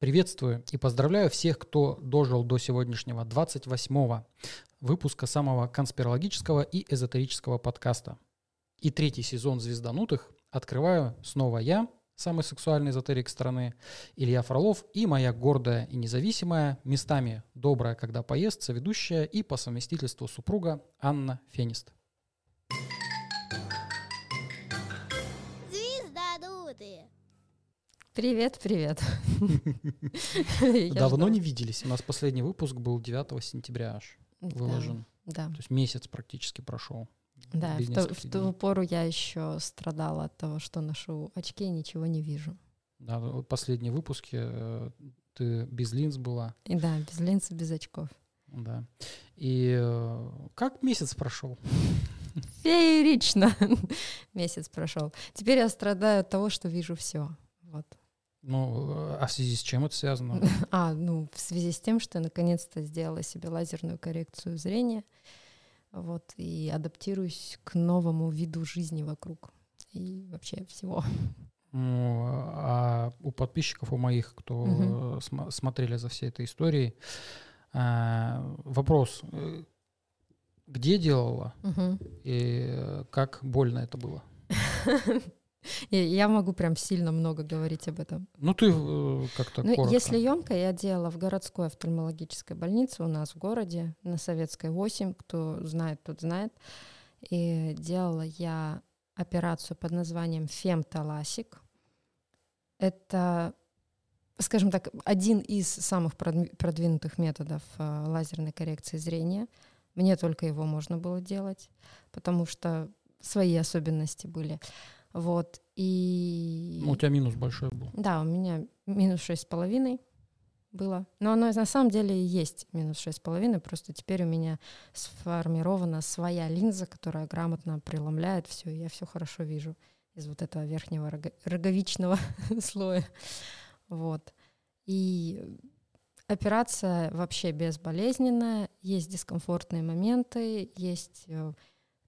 Приветствую и поздравляю всех, кто дожил до сегодняшнего 28-го выпуска самого конспирологического и эзотерического подкаста. И третий сезон «Звезданутых» открываю снова я, самый сексуальный эзотерик страны, Илья Фролов и моя гордая и независимая, местами добрая, когда поест, соведущая и по совместительству супруга Анна Фенист. Привет, привет. Давно не виделись. У нас последний выпуск был 9 сентября аж выложен. Да, То есть месяц практически прошел. да. В, то- в нескольких ту пору я еще страдала от того, что ношу очки и ничего не вижу. Да, вот последние выпуски э, ты без линз была, И да, без линз, и без очков. да. И э, как месяц прошел? Феерично месяц прошел. Теперь я страдаю от того, что вижу все. Вот. Ну, а в связи с чем это связано? А, ну, в связи с тем, что я наконец-то сделала себе лазерную коррекцию зрения, вот, и адаптируюсь к новому виду жизни вокруг и вообще всего. Ну, а у подписчиков, у моих, кто э, см- смотрели за всей этой историей, э, вопрос, э, где делала Мгм. и э, как больно это было? Я могу прям сильно много говорить об этом. Ну, ты э, как-то Ну, коротко. если емко, я делала в городской офтальмологической больнице у нас в городе, на Советской 8, кто знает, тот знает. И делала я операцию под названием фемталасик. Это, скажем так, один из самых продви- продвинутых методов э, лазерной коррекции зрения. Мне только его можно было делать, потому что свои особенности были. Вот. И... Ну, у тебя минус большой был. Да, у меня минус шесть с половиной было. Но оно на самом деле есть минус шесть с половиной, просто теперь у меня сформирована своя линза, которая грамотно преломляет все, и я все хорошо вижу из вот этого верхнего рого- роговичного слоя. Вот. И операция вообще безболезненная, есть дискомфортные моменты, есть э,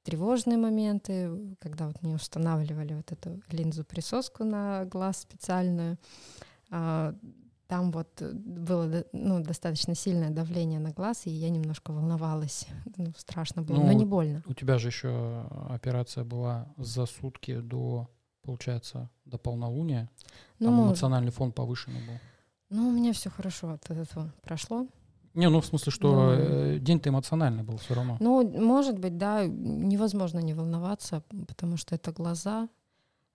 тревожные моменты, когда вот мне устанавливали вот эту линзу-присоску на глаз специальную. А, Там вот э, было ну, достаточно сильное давление на глаз, и я немножко волновалась. Ну, страшно было, Ну, но не больно. У тебя же еще операция была за сутки до, получается, до полнолуния. Ну, Там эмоциональный фон повышенный был. ну, у меня все хорошо от этого прошло. Не, ну в смысле, что Ну. э, день-то эмоциональный был все равно. Ну, может быть, да, невозможно не волноваться, потому что это глаза.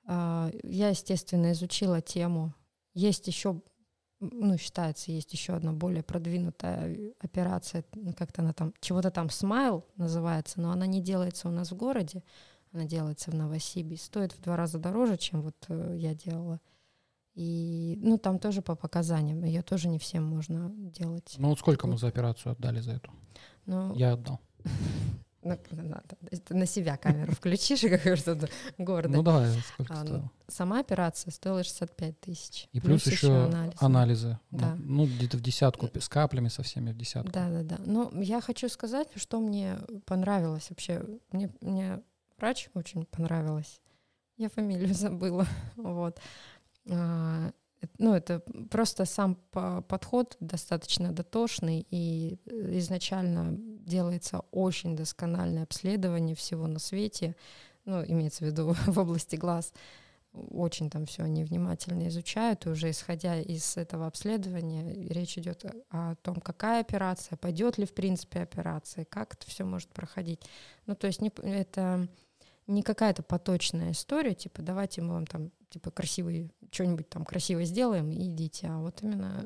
А, Я, естественно, изучила тему. Есть еще, ну, считается, есть еще одна более продвинутая операция, ну, как-то она там, чего-то там смайл называется, но она не делается у нас в городе, она делается в Новосибе, стоит в два раза дороже, чем вот э, я делала. И, ну, там тоже по показаниям, ее тоже не всем можно делать. Ну вот сколько мы за операцию отдали за эту? Ну, Я отдал. на, себя камеру включишь, как что-то гордое. Ну давай, сколько А, ну, стоило? Сама операция стоила 65 тысяч. И плюс, еще анализ. анализы. Да. Ну, где-то в десятку, с каплями со всеми в десятку. Да, да, да. Но я хочу сказать, что мне понравилось вообще. Мне, мне врач очень понравилась. Я фамилию забыла. Вот. А, Ну, это просто сам по- подход достаточно дотошный, и э, изначально делается очень доскональное обследование всего на свете, ну, имеется в виду в области глаз. Очень там все они внимательно изучают, и уже исходя из этого обследования, речь идет о, том, какая операция, пойдет ли в принципе операция, как это все может проходить. Ну, то есть не, это не какая-то поточная история, типа давайте мы вам там типа красивый, что-нибудь там красиво сделаем и идите, а вот именно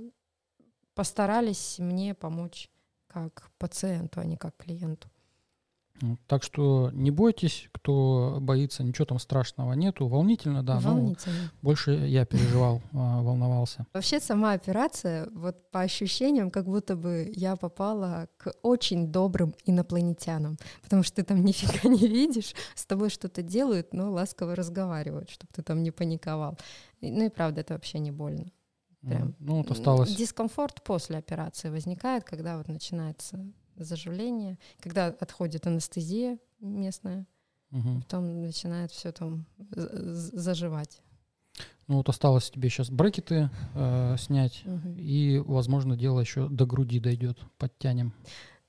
постарались мне помочь как пациенту, а не как клиенту. Так что не бойтесь, кто боится, ничего там страшного нету. Волнительно, да, но Волнительно. больше я переживал, а, волновался. Вообще сама операция, вот по ощущениям, как будто бы я попала к очень добрым инопланетянам, потому что ты там нифига не видишь, с тобой что-то делают, но ласково разговаривают, чтобы ты там не паниковал. Ну и правда, это вообще не больно. Прям. Ну, вот осталось. Дискомфорт после операции возникает, когда вот начинается заживление, когда отходит анестезия местная, Мгм. потом начинает все там заживать. Ну вот осталось тебе сейчас брекеты э, снять, Мгм. и, возможно, дело еще до груди дойдет, подтянем,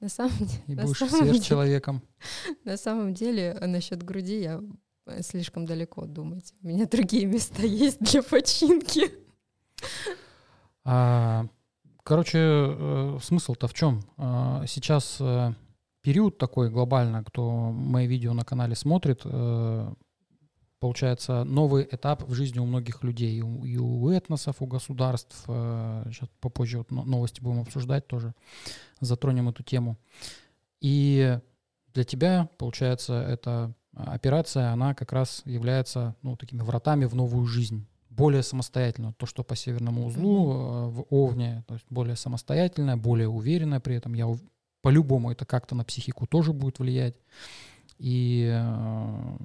На самом, де- и будешь деле- сверхчеловеком. на самом деле, э, насчет груди я э, слишком далеко думать. У меня другие места есть для починки. А, короче, э, смысл-то в чем? А, сейчас э, период такой глобально, кто мои видео на канале смотрит, э, получается новый этап в жизни у многих людей, и у, этносов, у государств. сейчас попозже вот но- новости будем обсуждать тоже, затронем эту тему. И для тебя, получается, эта операция, она как раз является ну, такими вратами в новую жизнь более самостоятельно. То, что по северному узлу э, в Овне, то есть более самостоятельная, более уверенная при этом. Я ув- по-любому это как-то на психику тоже будет влиять. И э,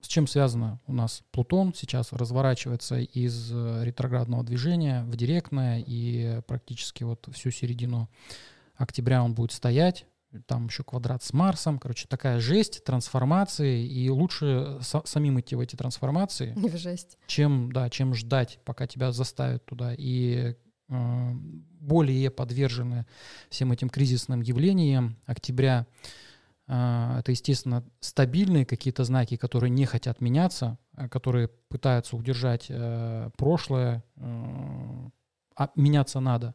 с чем связано у нас Плутон сейчас разворачивается из э, ретроградного движения в директное, и практически вот всю середину октября он будет стоять. Там еще квадрат с Марсом. Короче, такая жесть, трансформации. И лучше са- самим идти в эти трансформации, в жесть. чем, да, чем ждать, пока тебя заставят туда. И э, более подвержены всем этим кризисным явлениям октября. э, это, естественно, стабильные какие-то знаки, которые не хотят меняться, э, которые пытаются удержать э, прошлое, э, а меняться надо.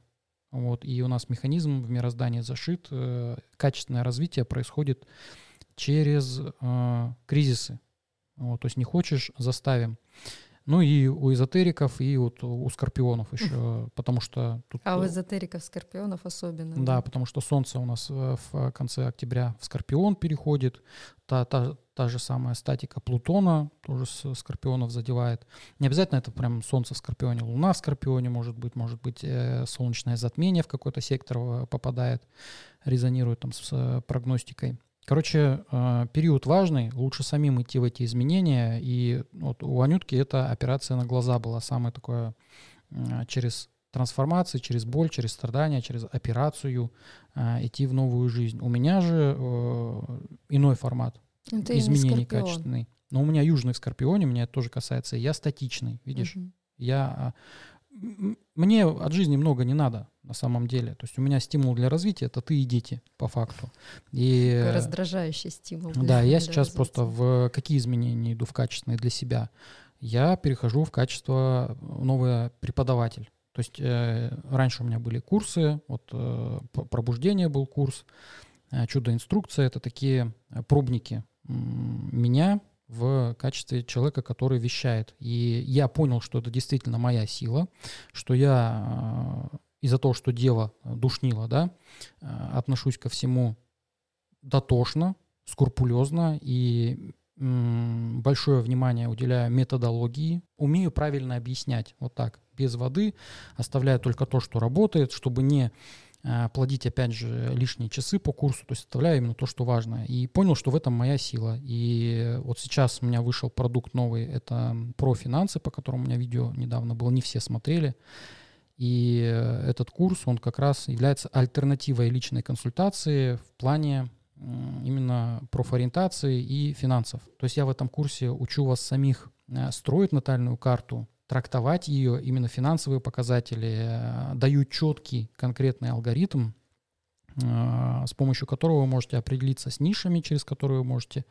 Вот, и у нас механизм в мироздании зашит. э, качественное развитие происходит через э, кризисы. Вот, то есть не хочешь, заставим. Ну и у эзотериков, и вот у скорпионов еще, потому что тут... А у э, эзотериков, скорпионов особенно. да, потому что Солнце у нас э, в конце октября в Скорпион переходит. Та, та, та же самая статика Плутона тоже с Скорпионов задевает. Не обязательно это прям Солнце в Скорпионе, Луна в Скорпионе может быть, может быть э, солнечное затмение в какой-то сектор попадает, резонирует там с э, прогностикой. Короче, э, период важный, лучше самим идти в эти изменения. И вот у Анютки эта операция на глаза была самая такое э, через трансформации, через боль, через страдания, через операцию э, идти в новую жизнь. У меня же иной формат Ну, ты не изменений скорпион. качественный. Но у меня южный в Скорпионе, меня это тоже касается. Я статичный, видишь? Мгм. Я а, мне от жизни много не надо на самом деле. То есть у меня стимул для развития это ты и дети по факту. И Такой э, раздражающий стимул. для- да, я для сейчас просто развития. в какие изменения иду в качественные для себя. Я перехожу в качество э, новый преподаватель. То есть э, раньше у меня были курсы, вот э, пробуждение был курс, э, чудо-инструкция, это такие э, пробники меня в качестве человека, который вещает. И я понял, что это действительно моя сила, что я э, из-за того, что дело душнило, да, э, отношусь ко всему дотошно, скрупулезно и большое внимание уделяю методологии, умею правильно объяснять, вот так, без воды, оставляю только то, что работает, чтобы не плодить, опять же, лишние часы по курсу, то есть оставляю именно то, что важно. И понял, что в этом моя сила. И вот сейчас у меня вышел продукт новый, это про финансы, по которому у меня видео недавно было, не все смотрели. И этот курс, он как раз является альтернативой личной консультации в плане именно профориентации и финансов. То есть я в этом курсе учу вас самих э, строить натальную карту, трактовать ее, именно финансовые показатели, э, даю четкий конкретный алгоритм, э, с помощью которого вы можете определиться с нишами, через которые вы можете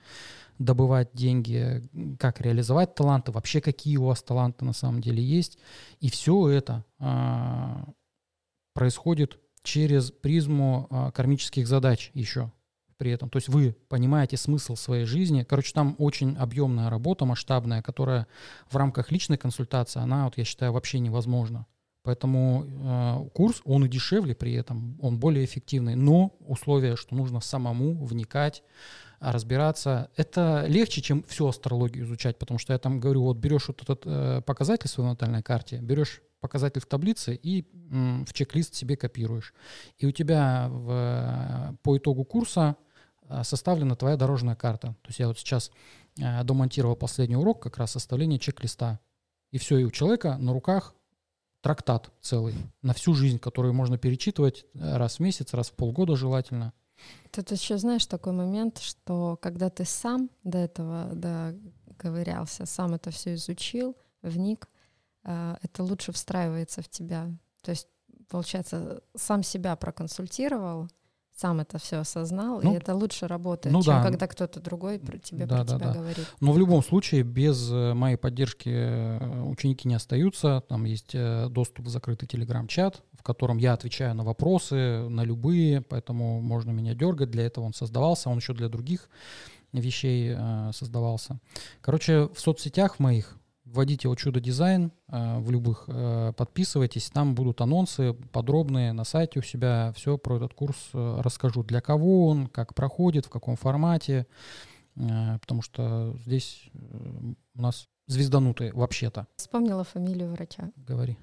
добывать деньги, как реализовать таланты, вообще какие у вас таланты на самом деле есть. И все это а, происходит через призму кармических задач еще при этом. То есть вы понимаете смысл своей жизни. Короче, там очень объемная работа, масштабная, которая в рамках личной консультации, она, вот я считаю, вообще невозможна. Поэтому э, курс, он и дешевле при этом, он более эффективный. Но условие, что нужно самому вникать, разбираться, это легче, чем всю астрологию изучать, потому что я там говорю, вот берешь вот этот э, показатель в своей натальной карте, берешь показатель в таблице и м, в чек-лист себе копируешь. И у тебя в, по итогу курса составлена твоя дорожная карта. То есть я вот сейчас э, домонтировал последний урок, как раз составление чек-листа. И все, и у человека на руках трактат целый на всю жизнь, который можно перечитывать э, раз в месяц, раз в полгода желательно. Тут еще знаешь такой момент, что когда ты сам до этого доковырялся, сам это все изучил, вник, а, это лучше встраивается в тебя. То есть, получается, сам себя проконсультировал, сам это все осознал, ну, и это лучше работает, ну, чем да. когда кто-то другой про тебя, да, про да, тебя да. говорит. Но в любом случае, без э, моей поддержки э, ученики не остаются. Там есть э, доступ в закрытый телеграм-чат, в котором я отвечаю на вопросы, на любые, поэтому можно меня дергать. Для этого он создавался, он еще для других вещей создавался. Короче, в соцсетях моих вводите вот чудо дизайн э, в любых, э, подписывайтесь, там будут анонсы подробные на сайте у себя, все про этот курс э, расскажу, для кого он, как проходит, в каком формате, потому что здесь у нас звезданутые вообще-то. Вспомнила фамилию врача. Говори.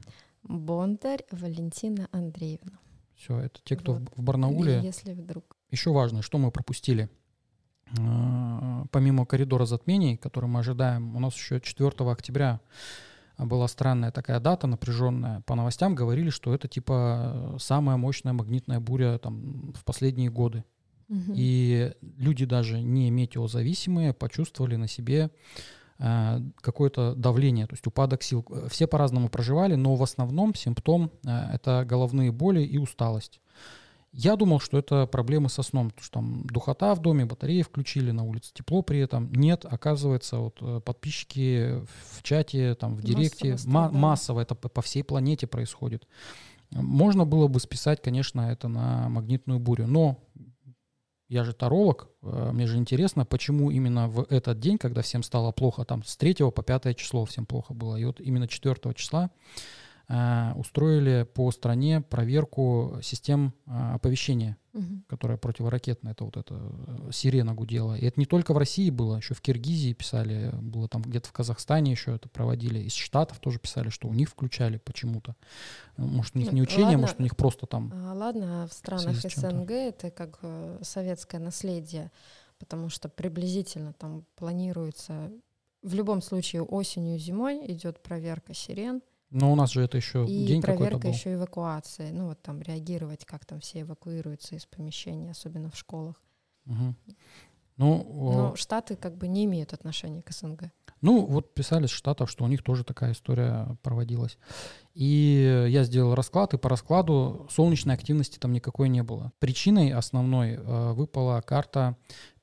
Бондарь Валентина Андреевна. Все, это те, кто вот. в Барнауле. Если вдруг. Еще важно, что мы пропустили – помимо коридора затмений, который мы ожидаем, у нас еще 4 октября была странная такая дата, напряженная. По новостям говорили, что это типа самая мощная магнитная буря там, в последние годы. Угу. И люди даже не метеозависимые почувствовали на себе э, какое-то давление, то есть упадок сил. Все по-разному проживали, но в основном симптом э, это головные боли и усталость. Я думал, что это проблемы со сном, потому что там духота в доме, батареи включили, на улице тепло при этом. Нет, оказывается, вот э, подписчики в чате, там в директе, массово, ма- массово это по всей планете происходит. Можно было бы списать, конечно, это на магнитную бурю, но я же таролог, э, мне же интересно, почему именно в этот день, когда всем стало плохо, там с 3 по 5 число всем плохо было, и вот именно 4 числа устроили по стране проверку систем э, оповещения, угу. которая противоракетная. Это вот эта э, сирена гудела. И это не только в России было, еще в Киргизии писали, было там где-то в Казахстане еще это проводили. Из Штатов тоже писали, что у них включали почему-то. Может, у них не учение, ладно, может, у них просто там... А, ладно, в странах в СНГ это как советское наследие, потому что приблизительно там планируется в любом случае осенью, зимой идет проверка сирен, но у нас же это еще и день какой-то был. еще эвакуации. Ну вот там реагировать, как там все эвакуируются из помещений, особенно в школах. Угу. Ну, Но Штаты как бы не имеют отношения к СНГ. Ну, вот писали с Штатов, что у них тоже такая история проводилась. И я сделал расклад, и по раскладу солнечной активности там никакой не было. Причиной основной э, выпала карта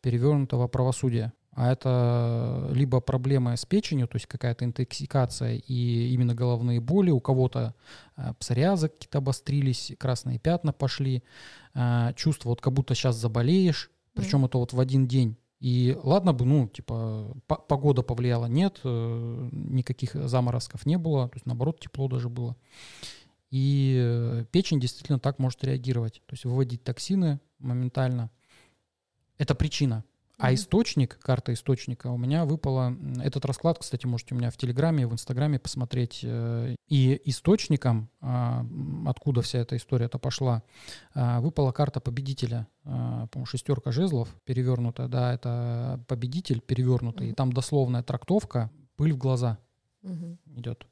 перевернутого правосудия а это либо проблемы с печенью, то есть какая-то интоксикация и именно головные боли, у кого-то э, псориазы какие-то обострились, красные пятна пошли, э, чувство вот как будто сейчас заболеешь, причем mm. это вот в один день. И ладно бы, ну, типа, погода повлияла, нет, э, никаких заморозков не было, то есть наоборот тепло даже было. И печень действительно так может реагировать, то есть выводить токсины моментально. Это причина. А источник, карта источника у меня выпала, этот расклад, кстати, можете у меня в Телеграме, в Инстаграме посмотреть. Э, и источником, а, откуда вся эта история-то пошла, а, выпала карта победителя. А, по-моему, шестерка жезлов перевернутая, да, это победитель перевернутый. И там дословная трактовка «пыль в глаза» идет.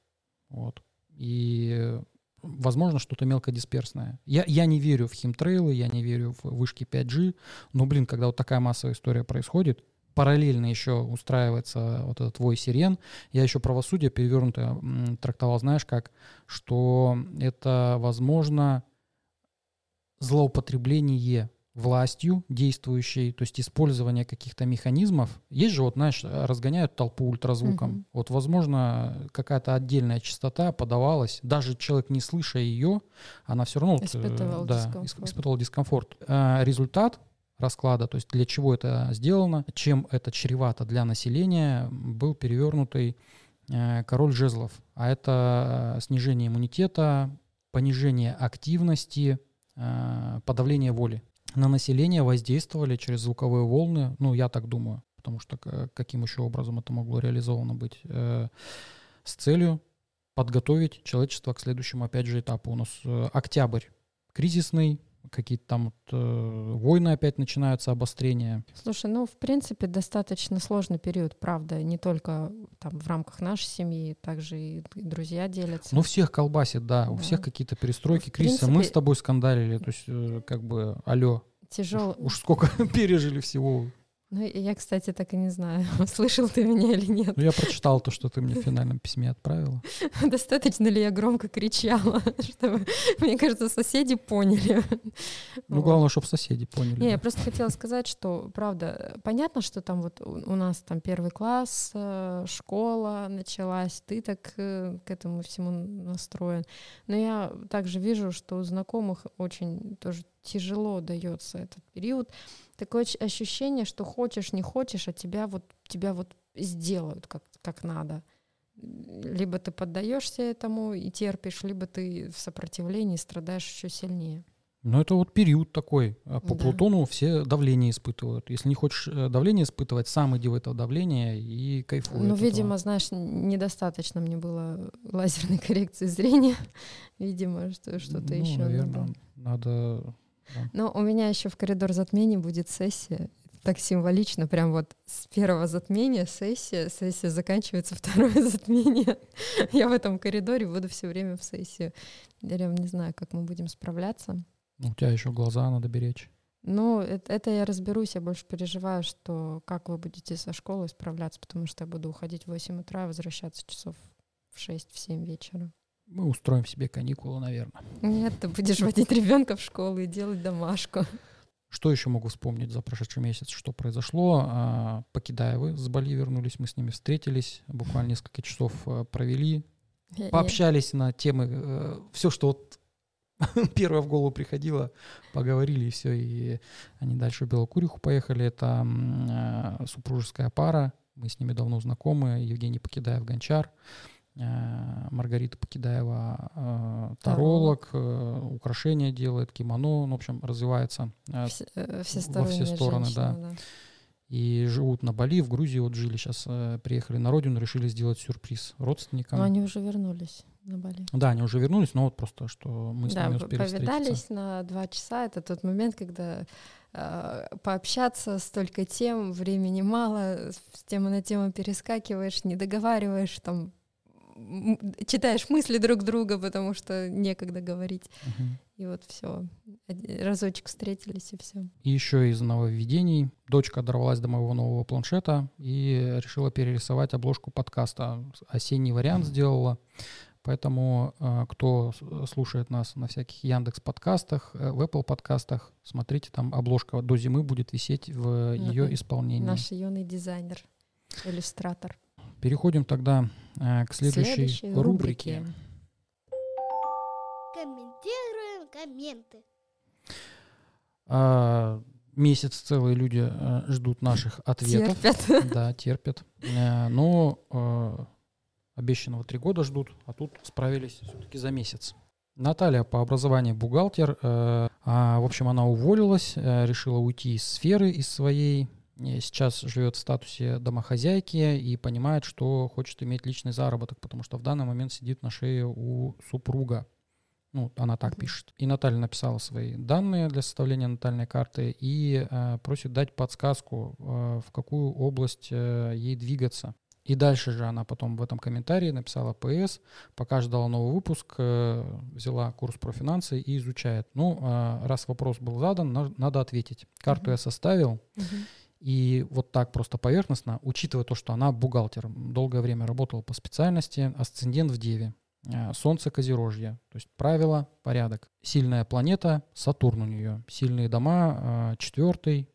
Вот. И возможно, что-то мелкодисперсное. Я, я не верю в химтрейлы, я не верю в вышки 5G, но, блин, когда вот такая массовая история происходит, параллельно еще устраивается вот этот твой сирен. Я еще правосудие перевернутое трактовал, знаешь как, что это, возможно, злоупотребление властью действующей, то есть использование каких-то механизмов. Есть же, вот, знаешь, разгоняют толпу ультразвуком. Угу. Вот, возможно, какая-то отдельная частота подавалась, даже человек, не слыша ее, она все равно испытывал, да, дискомфорт. испытывал дискомфорт. А результат расклада, то есть для чего это сделано, чем это чревато для населения, был перевернутый э, король жезлов. А это снижение иммунитета, понижение активности, э, подавление воли на население воздействовали через звуковые волны, ну, я так думаю, потому что каким еще образом это могло реализовано быть, э, с целью подготовить человечество к следующему, опять же, этапу. У нас э, октябрь кризисный, какие-то там вот, э, войны опять начинаются, обострения. Слушай, ну, в принципе, достаточно сложный период, правда, не только там в рамках нашей семьи, также и друзья делятся. Ну, всех колбасит, да, да. у всех какие-то перестройки, в кризисы. Принципе, Мы с тобой скандалили, то есть, э, как бы, алло. Тяжел... Уж, уж сколько пережили всего. Ну, я, кстати, так и не знаю, слышал ты меня или нет. Ну, я прочитал то, что ты мне в финальном письме отправила. Достаточно ли я громко кричала, чтобы, мне кажется, соседи поняли. Ну, вот. главное, чтобы соседи поняли. Не, да. я просто хотела сказать, что, правда, понятно, что там вот у нас там первый класс, э, школа началась, ты так э, к этому всему настроен. Но я также вижу, что у знакомых очень тоже тяжело дается этот период. Такое ощущение, что хочешь, не хочешь, а тебя вот, тебя вот сделают как, как надо. Либо ты поддаешься этому и терпишь, либо ты в сопротивлении страдаешь еще сильнее. Ну, это вот период такой. А по да. Плутону все давление испытывают. Если не хочешь э, давление испытывать, сам иди в это давление и кайфуй. Ну, видимо, знаешь, недостаточно мне было лазерной коррекции зрения. видимо, что, что-то ну, еще. Наверное, надо. надо но у меня еще в коридор затмений будет сессия. Так символично, прям вот с первого затмения сессия, сессия заканчивается, второе затмение. Я в этом коридоре буду все время в сессию. Я прям не знаю, как мы будем справляться. Ну, у тебя еще глаза надо беречь. Ну, это, это я разберусь, я больше переживаю, что как вы будете со школы справляться, потому что я буду уходить в 8 утра, возвращаться часов в 6-7 вечера. Мы устроим себе каникулы, наверное. Нет, ты будешь водить ребенка в школу и делать домашку. Что еще могу вспомнить за прошедший месяц, что произошло? А, Покидаевы с Бали вернулись, мы с ними встретились, буквально несколько часов а, провели, пообщались на темы, э, все, что вот первое в голову приходило, поговорили и все, и они дальше в Белокуриху поехали. Это а, супружеская пара, мы с ними давно знакомы, Евгений Покидаев, Гончар. Э, Маргарита Покидаева э, таролог, э, украшения делает, кимоно, ну, в общем, развивается все, во все стороны, женщина, да. да. И живут на Бали, в Грузии вот жили, сейчас приехали на родину, решили сделать сюрприз родственникам. Но они уже вернулись на Бали. Да, они уже вернулись, но вот просто, что мы с да, ними успели повидались встретиться. на два часа, это тот момент, когда э, пообщаться, столько тем, времени мало, с темы на тему перескакиваешь, не договариваешь, там читаешь мысли друг друга, потому что некогда говорить. Угу. И вот все. Разочек встретились и все. И еще из нововведений. Дочка дорвалась до моего нового планшета и решила перерисовать обложку подкаста. Осенний вариант сделала. Поэтому э, кто слушает нас на всяких Яндекс подкастах, э, в Apple подкастах, смотрите, там обложка до зимы будет висеть в ее исполнении. Наш юный дизайнер, иллюстратор. Переходим тогда к следующей, следующей рубрике. рубрике. Комментируем комменты. А, месяц целые люди а, ждут наших ответов. Терпят. Да, терпят. А, но а, обещанного три года ждут, а тут справились все-таки за месяц. Наталья по образованию бухгалтер. А, в общем, она уволилась, решила уйти из сферы, из своей сейчас живет в статусе домохозяйки и понимает, что хочет иметь личный заработок, потому что в данный момент сидит на шее у супруга. Ну, она так пишет. И Наталья написала свои данные для составления натальной карты и э, просит дать подсказку, э, в какую область э, ей двигаться. И дальше же она потом в этом комментарии написала ПС, пока ждала новый выпуск, э, взяла курс про финансы и изучает. Ну, э, раз вопрос был задан, на, надо ответить. Карту uh-huh. я составил. Uh-huh. И вот так просто поверхностно, учитывая то, что она бухгалтер, долгое время работала по специальности, асцендент в Деве, э, Солнце Козерожье, то есть правила, порядок. Сильная планета, Сатурн у нее, сильные дома, э, четвертый,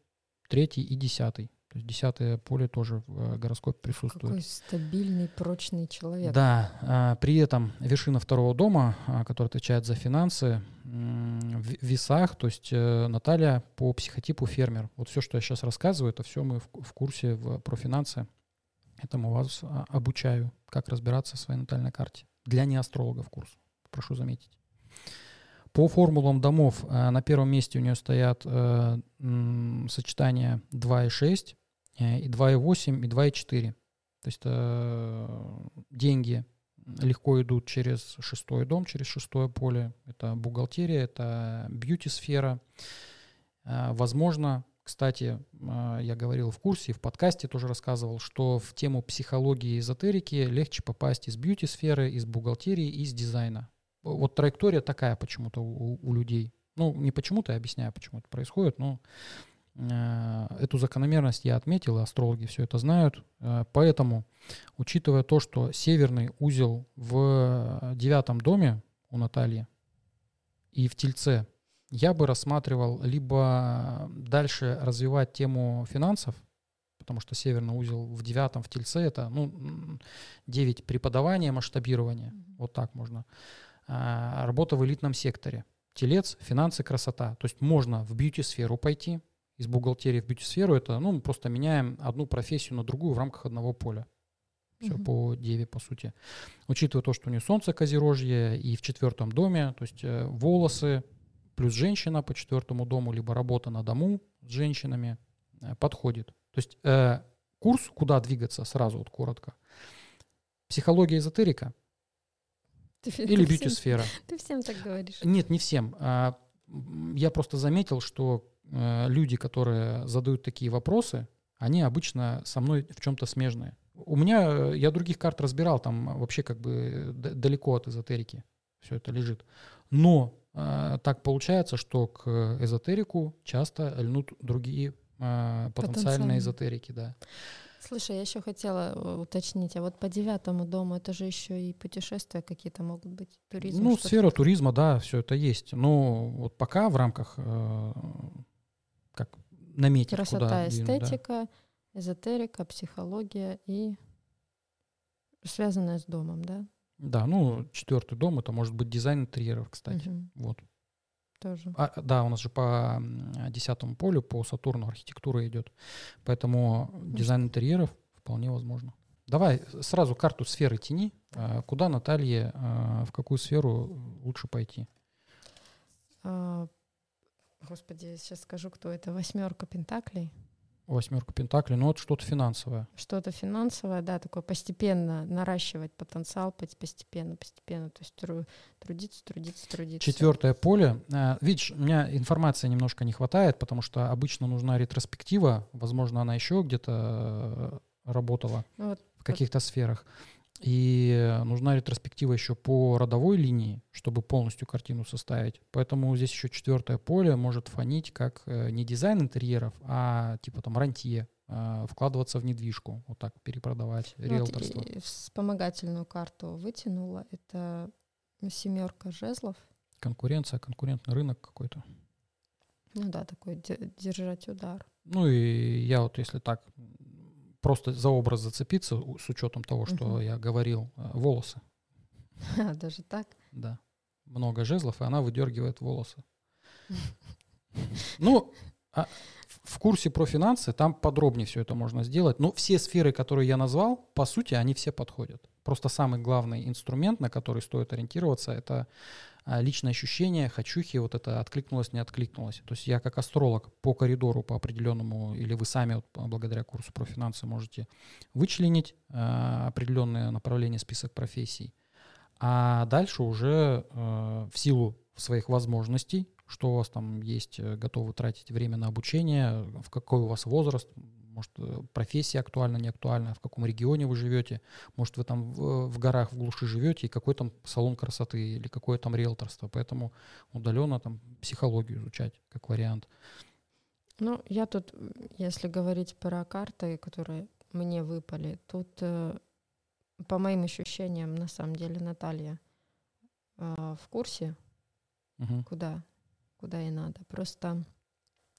третий и десятый. То есть десятое поле тоже в э, гороскопе присутствует. Какой стабильный, прочный человек. Да, а, при этом вершина второго дома, а, который отвечает за финансы, в весах, то есть э, Наталья по психотипу фермер. Вот все, что я сейчас рассказываю, это все мы в курсе в, про финансы. Этому вас а, обучаю, как разбираться в своей натальной карте. Для неастрологов курс, прошу заметить. По формулам домов на первом месте у нее стоят э, сочетания 2 и 6, э, и 2 и 8, и 2 и 4. То есть э, деньги легко идут через шестой дом, через шестое поле. Это бухгалтерия, это бьюти-сфера. Э, возможно, кстати, э, я говорил в курсе, в подкасте тоже рассказывал, что в тему психологии и эзотерики легче попасть из бьюти-сферы, из бухгалтерии, из дизайна вот траектория такая почему-то у, у людей. Ну, не почему-то, я объясняю, почему это происходит, но Э, эту закономерность я отметил, и астрологи все это знают. Э, поэтому, учитывая то, что северный узел в девятом доме у Натальи и в Тельце, я бы рассматривал либо дальше развивать тему финансов, потому что северный узел в девятом в Тельце это ну, 9 преподавания, масштабирования, mm-hmm. вот так можно. А, работа в элитном секторе. Телец, финансы, красота. То есть можно в бьюти-сферу пойти, из бухгалтерии в бьюти-сферу, это, ну, мы просто меняем одну профессию на другую в рамках одного поля. Все угу. по Деве, по сути. Учитывая то, что у нее солнце козерожье и в четвертом доме, то есть э, волосы плюс женщина по четвертому дому, либо работа на дому с женщинами э, подходит. То есть э, курс, куда двигаться, сразу вот коротко. Психология эзотерика ты, или бьюти-сфера. Ты всем так говоришь. Нет, не всем. А, я просто заметил, что люди, которые задают такие вопросы, они обычно со мной в чем-то смежные. У меня, э, я других карт разбирал, там вообще как бы далеко от эзотерики все это лежит. Но э, так получается, что к эзотерику часто льнут другие э, потенциальные эзотерики, да. Слушай, я еще хотела э, уточнить, а вот по девятому дому это же еще и путешествия какие-то могут быть, туризм? Ну, сфера туризма, да, все это есть. Но вот пока в рамках э, как наметить, Красота, куда эстетика, да. эзотерика, психология и связанная с домом, да? Да, ну, четвертый дом это может быть дизайн интерьеров, кстати. Угу. Вот. Тоже. А, да, у нас же по десятому полю, по Сатурну архитектура идет. Поэтому дизайн интерьеров вполне возможно. Давай сразу карту сферы тяни. А, куда Наталье, а, в какую сферу лучше пойти? Господи, сейчас скажу, кто это. Восьмерка Пентаклей. Восьмерка Пентаклей, ну вот что-то финансовое. Что-то финансовое, да, такое постепенно наращивать потенциал, постепенно, постепенно, то есть трудиться, трудиться, трудиться. Четвертое поле. А, видишь, у меня информации немножко не хватает, потому что обычно нужна ретроспектива, возможно, она еще где-то э, работала ну вот, в каких-то сферах. И нужна ретроспектива еще по родовой линии, чтобы полностью картину составить. Поэтому здесь еще четвертое поле может фонить как э, не дизайн интерьеров, а типа там рантье, а, вкладываться в недвижку, вот так перепродавать, ну, риэлторство. Вот вспомогательную карту вытянула. Это семерка жезлов. Конкуренция, конкурентный рынок какой-то. Ну да, такой держать удар. Ну и я вот если так просто за образ зацепиться с учетом того, что угу. я говорил, э, волосы. Даже так? Да. Много жезлов, и она выдергивает волосы. Ну, а в курсе про финансы там подробнее все это можно сделать. Но все сферы, которые я назвал, по сути, они все подходят. Просто самый главный инструмент, на который стоит ориентироваться, это а, личное ощущение, хочухи, вот это откликнулось, не откликнулось. То есть я как астролог по коридору по определенному, или вы сами вот, благодаря курсу про финансы можете вычленить э, определенное направление, список профессий. А дальше уже э, в силу своих возможностей, что у вас там есть, э, готовы тратить время на обучение, в какой у вас возраст, может, э, профессия актуальна, не актуальна, в каком регионе вы живете, может, вы там в, в горах, в глуши живете, и какой там салон красоты или какое там риэлторство. Поэтому удаленно там психологию изучать как вариант. Ну, я тут, если говорить про карты, которые мне выпали, тут, э, по моим ощущениям, на самом деле, Наталья э, в курсе, угу. куда, куда и надо. Просто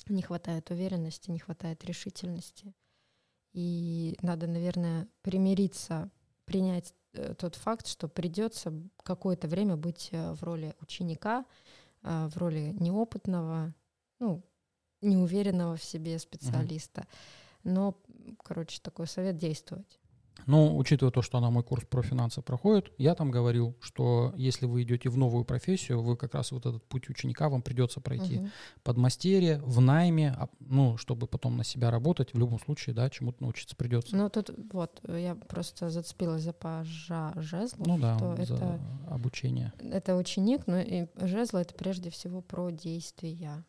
не хватает уверенности, не хватает решительности. И надо, наверное, примириться, принять э, тот факт, что придется какое-то время быть э, в роли ученика, э, в роли неопытного, ну, неуверенного в себе специалиста. Но, короче, такой совет действовать. Ну, учитывая то, что она мой курс про финансы проходит, я там говорил, что если вы идете в новую профессию, вы как раз вот этот путь ученика вам придется пройти угу. подмастерье, в найме, а, ну, чтобы потом на себя работать, в любом случае, да, чему-то научиться придется. Ну, тут вот, я просто зацепилась за пажа жезлов. Ну да, что за это, обучение. Это ученик, но и жезло — это прежде всего про действия.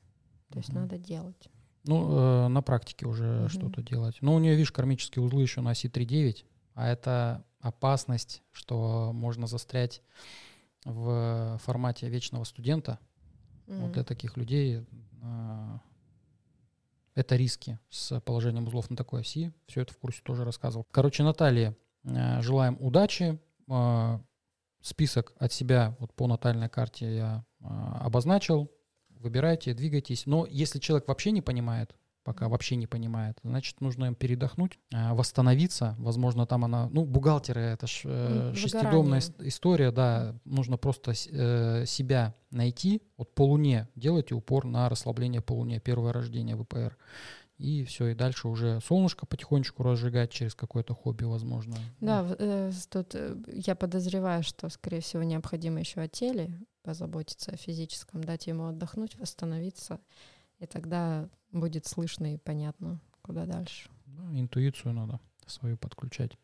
То есть надо делать. Ну, э, на практике уже угу. что-то делать. Но у нее, видишь, кармические узлы еще на оси 3.9 а это опасность, что можно застрять в формате вечного студента. Mm-hmm. Вот для таких людей э, Это риски с положением узлов на такой оси. Все это в курсе тоже рассказывал. Короче, Наталье э, желаем удачи. Э, список от себя вот по натальной карте я э, обозначил. Выбирайте, двигайтесь. Но если человек вообще не понимает, пока вообще не понимает. Значит, нужно им передохнуть, а, восстановиться. Возможно, там она... Ну, бухгалтеры — это ж, э, шестидомная история, да. Нужно просто э, себя найти. Вот по Луне делайте упор на расслабление по Луне, первое рождение ВПР. И все, и дальше уже солнышко потихонечку разжигать через какое-то хобби, возможно. Да, э, тут э, я подозреваю, что, скорее всего, необходимо еще о теле позаботиться, о физическом, дать ему отдохнуть, восстановиться и тогда будет слышно и понятно, куда дальше. Да, интуицию надо свою подключать.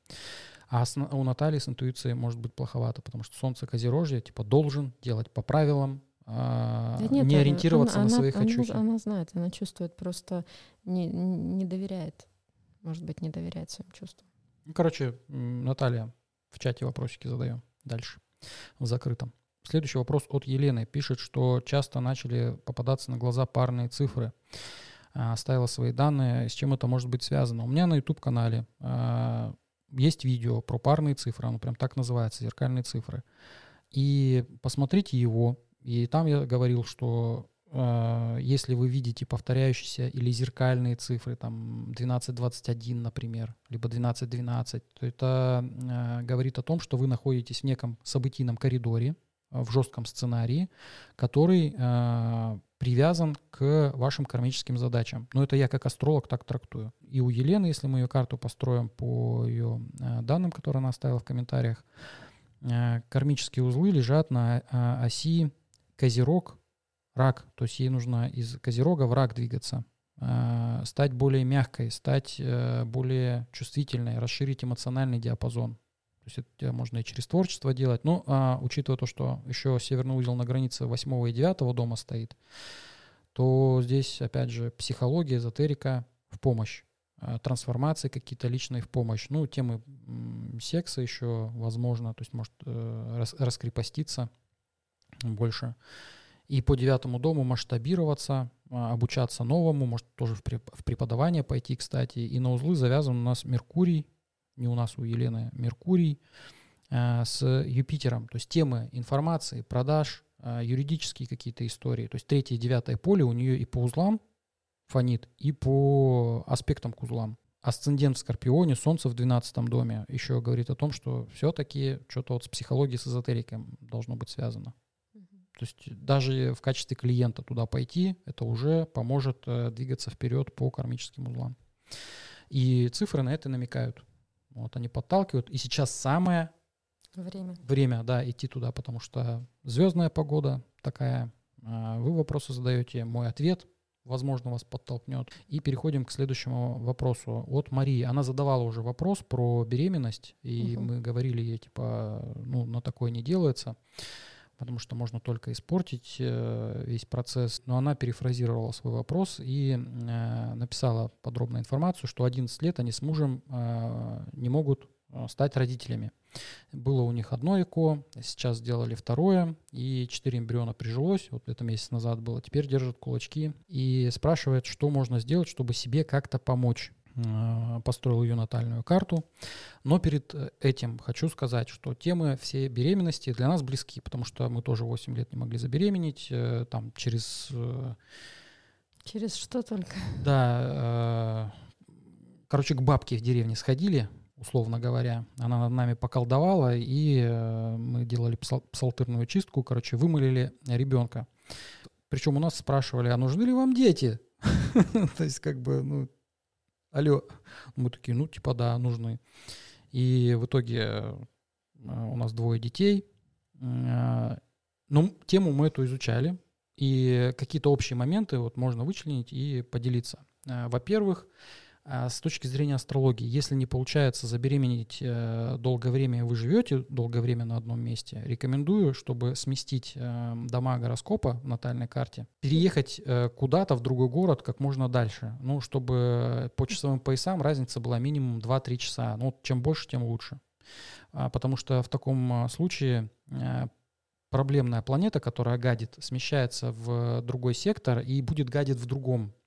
А у Натальи с интуицией может быть плоховато, потому что солнце козерожье, типа, должен делать по правилам, а, да нет, не ориентироваться она, на свои хочу. Она, она знает, она чувствует, просто не, не доверяет. Может быть, не доверяет своим чувствам. Ну, короче, Наталья, в чате вопросики задаем. Дальше, в закрытом. Следующий вопрос от Елены. Пишет, что часто начали попадаться на глаза парные цифры. А, оставила свои данные. С чем это может быть связано? У меня на YouTube-канале а, есть видео про парные цифры. Оно прям так называется, зеркальные цифры. И посмотрите его. И там я говорил, что э, если вы видите повторяющиеся или зеркальные цифры, там 12.21, например, либо 12.12, то это э, говорит о том, что вы находитесь в неком событийном коридоре, в жестком сценарии, который э, привязан к вашим кармическим задачам. Но это я как астролог так трактую. И у Елены, если мы ее карту построим по ее э, данным, которые она оставила в комментариях, э, кармические узлы лежат на э, оси Козерог, Рак. То есть ей нужно из Козерога в Рак двигаться стать более мягкой, стать более чувствительной, расширить эмоциональный диапазон. То есть это можно и через творчество делать. Но а, учитывая то, что еще северный узел на границе 8 и 9 дома стоит, то здесь, опять же, психология, эзотерика в помощь. А, трансформации какие-то личные в помощь. Ну, темы секса еще возможно, то есть может э, рас, раскрепоститься больше. И по девятому дому масштабироваться, а, обучаться новому, может тоже в преподавание пойти, кстати. И на узлы завязан у нас Меркурий, не у нас, у Елены, Меркурий э, с Юпитером. То есть темы информации, продаж, э, юридические какие-то истории. То есть третье и девятое поле у нее и по узлам фонит, и по аспектам к узлам. Асцендент в Скорпионе, Солнце в 12 доме еще говорит о том, что все-таки что-то вот с психологией, с эзотерикой должно быть связано. То есть даже в качестве клиента туда пойти, это уже поможет э, двигаться вперед по кармическим узлам. И цифры на это намекают. Вот они подталкивают. И сейчас самое время, время да, идти туда, потому что звездная погода такая. А, вы вопросы задаете, мой ответ, возможно, вас подтолкнет. И переходим к следующему вопросу. От Марии. Она задавала уже вопрос про беременность, и угу. мы говорили ей, типа, ну, на такое не делается потому что можно только испортить э, весь процесс. Но она перефразировала свой вопрос и э, написала подробную информацию, что 11 лет они с мужем э, не могут стать родителями. Было у них одно ЭКО, сейчас сделали второе, и 4 эмбриона прижилось, вот это месяц назад было, теперь держат кулачки и спрашивает, что можно сделать, чтобы себе как-то помочь. Э, построил ее натальную карту. Но перед э, этим хочу сказать, что темы все беременности для нас близки, потому что мы тоже 8 лет не могли забеременеть, э, там через... Через что только? Да, короче, к бабке в деревне сходили, условно говоря. Она над нами поколдовала, и мы делали псалтырную чистку, короче, вымылили ребенка. Причем у нас спрашивали, а нужны ли вам дети? То есть, как бы, ну, алло. Мы такие, ну, типа, да, нужны. И в итоге э, у нас двое детей. Э, но тему мы эту изучали, и какие-то общие моменты вот можно вычленить и поделиться. Э, во-первых, с точки зрения астрологии, если не получается забеременеть э, долгое время, вы живете долгое время на одном месте, рекомендую, чтобы сместить э, дома гороскопа в натальной карте, переехать э, куда-то в другой город как можно дальше, ну, чтобы по часовым поясам разница была минимум 2-3 часа. Ну, чем больше, тем лучше. А, потому что в таком случае проблемная планета, которая гадит, смещается в другой сектор и будет гадить в другом э,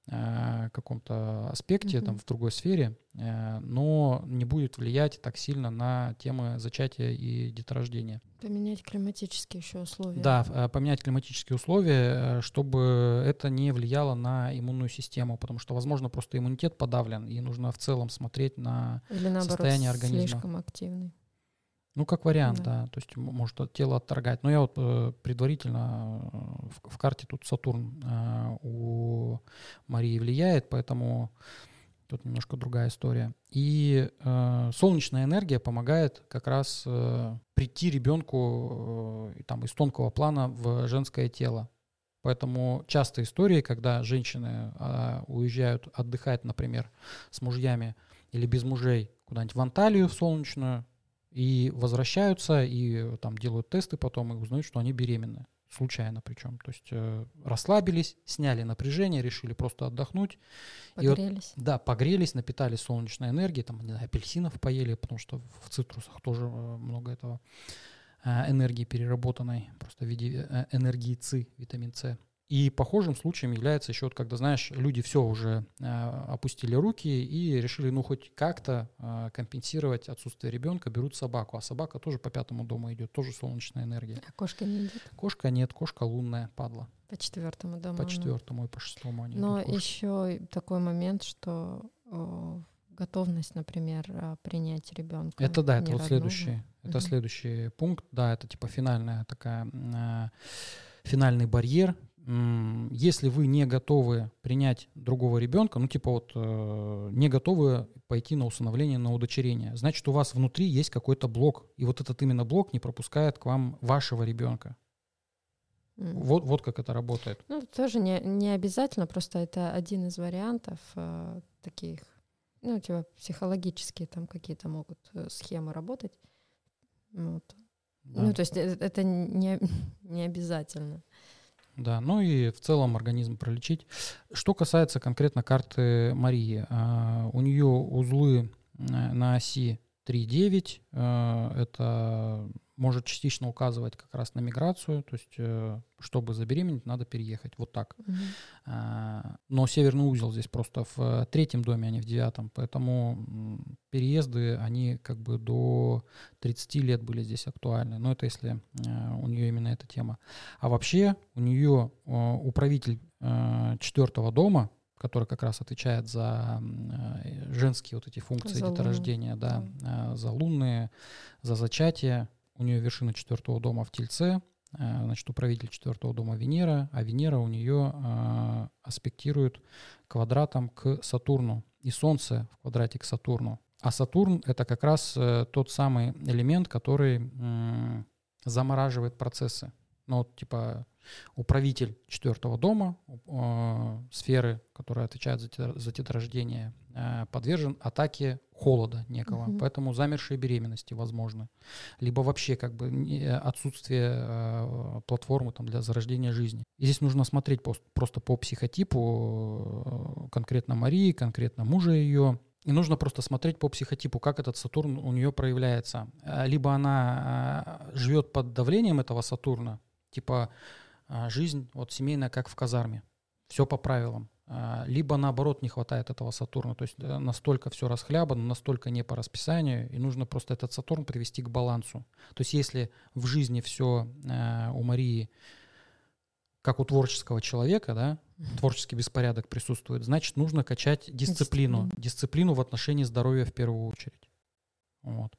каком-то аспекте, Мгм. там, в другой сфере, э, но не будет влиять так сильно на темы зачатия и деторождения. Поменять климатические еще условия. Да, э, поменять климатические условия, э, чтобы это не влияло на иммунную систему, потому что, возможно, просто иммунитет подавлен, и нужно в целом смотреть на, Или наоборот, состояние организма. слишком активный. Ну, как вариант, Да. да, то есть может от тело отторгать. Но я вот э, предварительно э, в, в карте тут Сатурн э, у Марии влияет, поэтому тут немножко другая история. И э, солнечная энергия помогает как раз э, прийти ребенку э, там из тонкого плана в женское тело. Поэтому часто истории, когда женщины а, уезжают отдыхать, например, с мужьями или без мужей куда-нибудь в Анталию в солнечную, и возвращаются, и там делают тесты потом, и узнают, что они беременны. Случайно причем. То есть э, расслабились, сняли напряжение, решили просто отдохнуть. И вот Погрелись. да, погрелись, напитались солнечной энергией, там, не знаю, апельсинов поели, потому что в цитрусах тоже э, много этого э, энергии переработанной, просто в виде э, энергии ЦИ, витамин С. И похожим случаем является еще, вот, когда, знаешь, люди все уже э, опустили руки и решили, ну, хоть как-то э, компенсировать отсутствие ребенка, берут собаку. А собака тоже по пятому дому идет, тоже солнечная энергия. А кошка не идет Кошка нет, кошка лунная, падла. по четвертому дому. По четвертому и по шестому они Но идут еще такой момент, что о, готовность, например, а, принять ребенка. Это да, это вот родного. следующий, это Мгм. следующий пункт, да, это типа финальная такая а, финальный барьер. Если вы не готовы принять другого ребенка, ну типа вот э, не готовы пойти на усыновление, на удочерение, значит у вас внутри есть какой-то блок, и вот этот именно блок не пропускает к вам вашего ребенка. М. Вот, вот как это работает. Ну, тоже не, не обязательно, просто это один из вариантов э, таких, ну, типа психологические там какие-то могут э, схемы работать. Вот. Да. Ну, то есть э, это не, не обязательно. Да, ну и в целом организм пролечить. Что касается конкретно карты Марии, а, у нее узлы э, на оси 3,9, э, это может частично указывать как раз на миграцию, то есть э, чтобы забеременеть, надо переехать, вот так. А, Но северный узел здесь просто в э, третьем доме, а не в девятом, поэтому переезды, они как бы до 30 лет были здесь актуальны, но это если э, у нее именно эта тема. А вообще у нее управитель четвертого дома, который как раз отвечает за женские вот эти функции За луну, деторождения, да, э, за лунные, за зачатие. У нее вершина четвертого дома в Тельце, э, значит, управитель четвертого дома Венера, а Венера у нее э, аспектирует квадратом к Сатурну, и Солнце в квадрате к Сатурну. А Сатурн — это как раз э, тот самый элемент, который замораживает процессы. Ну, вот, типа, управитель четвертого дома, сферы, которая отвечает за, те- за подвержен атаке холода некого. Мгм. Поэтому замершие беременности возможны. Либо вообще как бы не- отсутствие э, платформы там, для зарождения жизни. И здесь нужно смотреть пос- просто по психотипу э, конкретно Марии, конкретно мужа ее. И нужно просто смотреть по психотипу, как этот Сатурн у нее проявляется. Э, Либо она э, живет под давлением этого Сатурна, типа жизнь вот семейная, как в казарме, все по правилам. А, Либо наоборот не хватает этого Сатурна, то есть э, настолько все расхлябано, настолько не по расписанию, и нужно просто этот Сатурн привести к балансу. То есть если в жизни все у Марии как у творческого человека, да, творческий беспорядок присутствует, значит нужно качать дисциплину, Дисциплину. в отношении здоровья в первую очередь. Вот.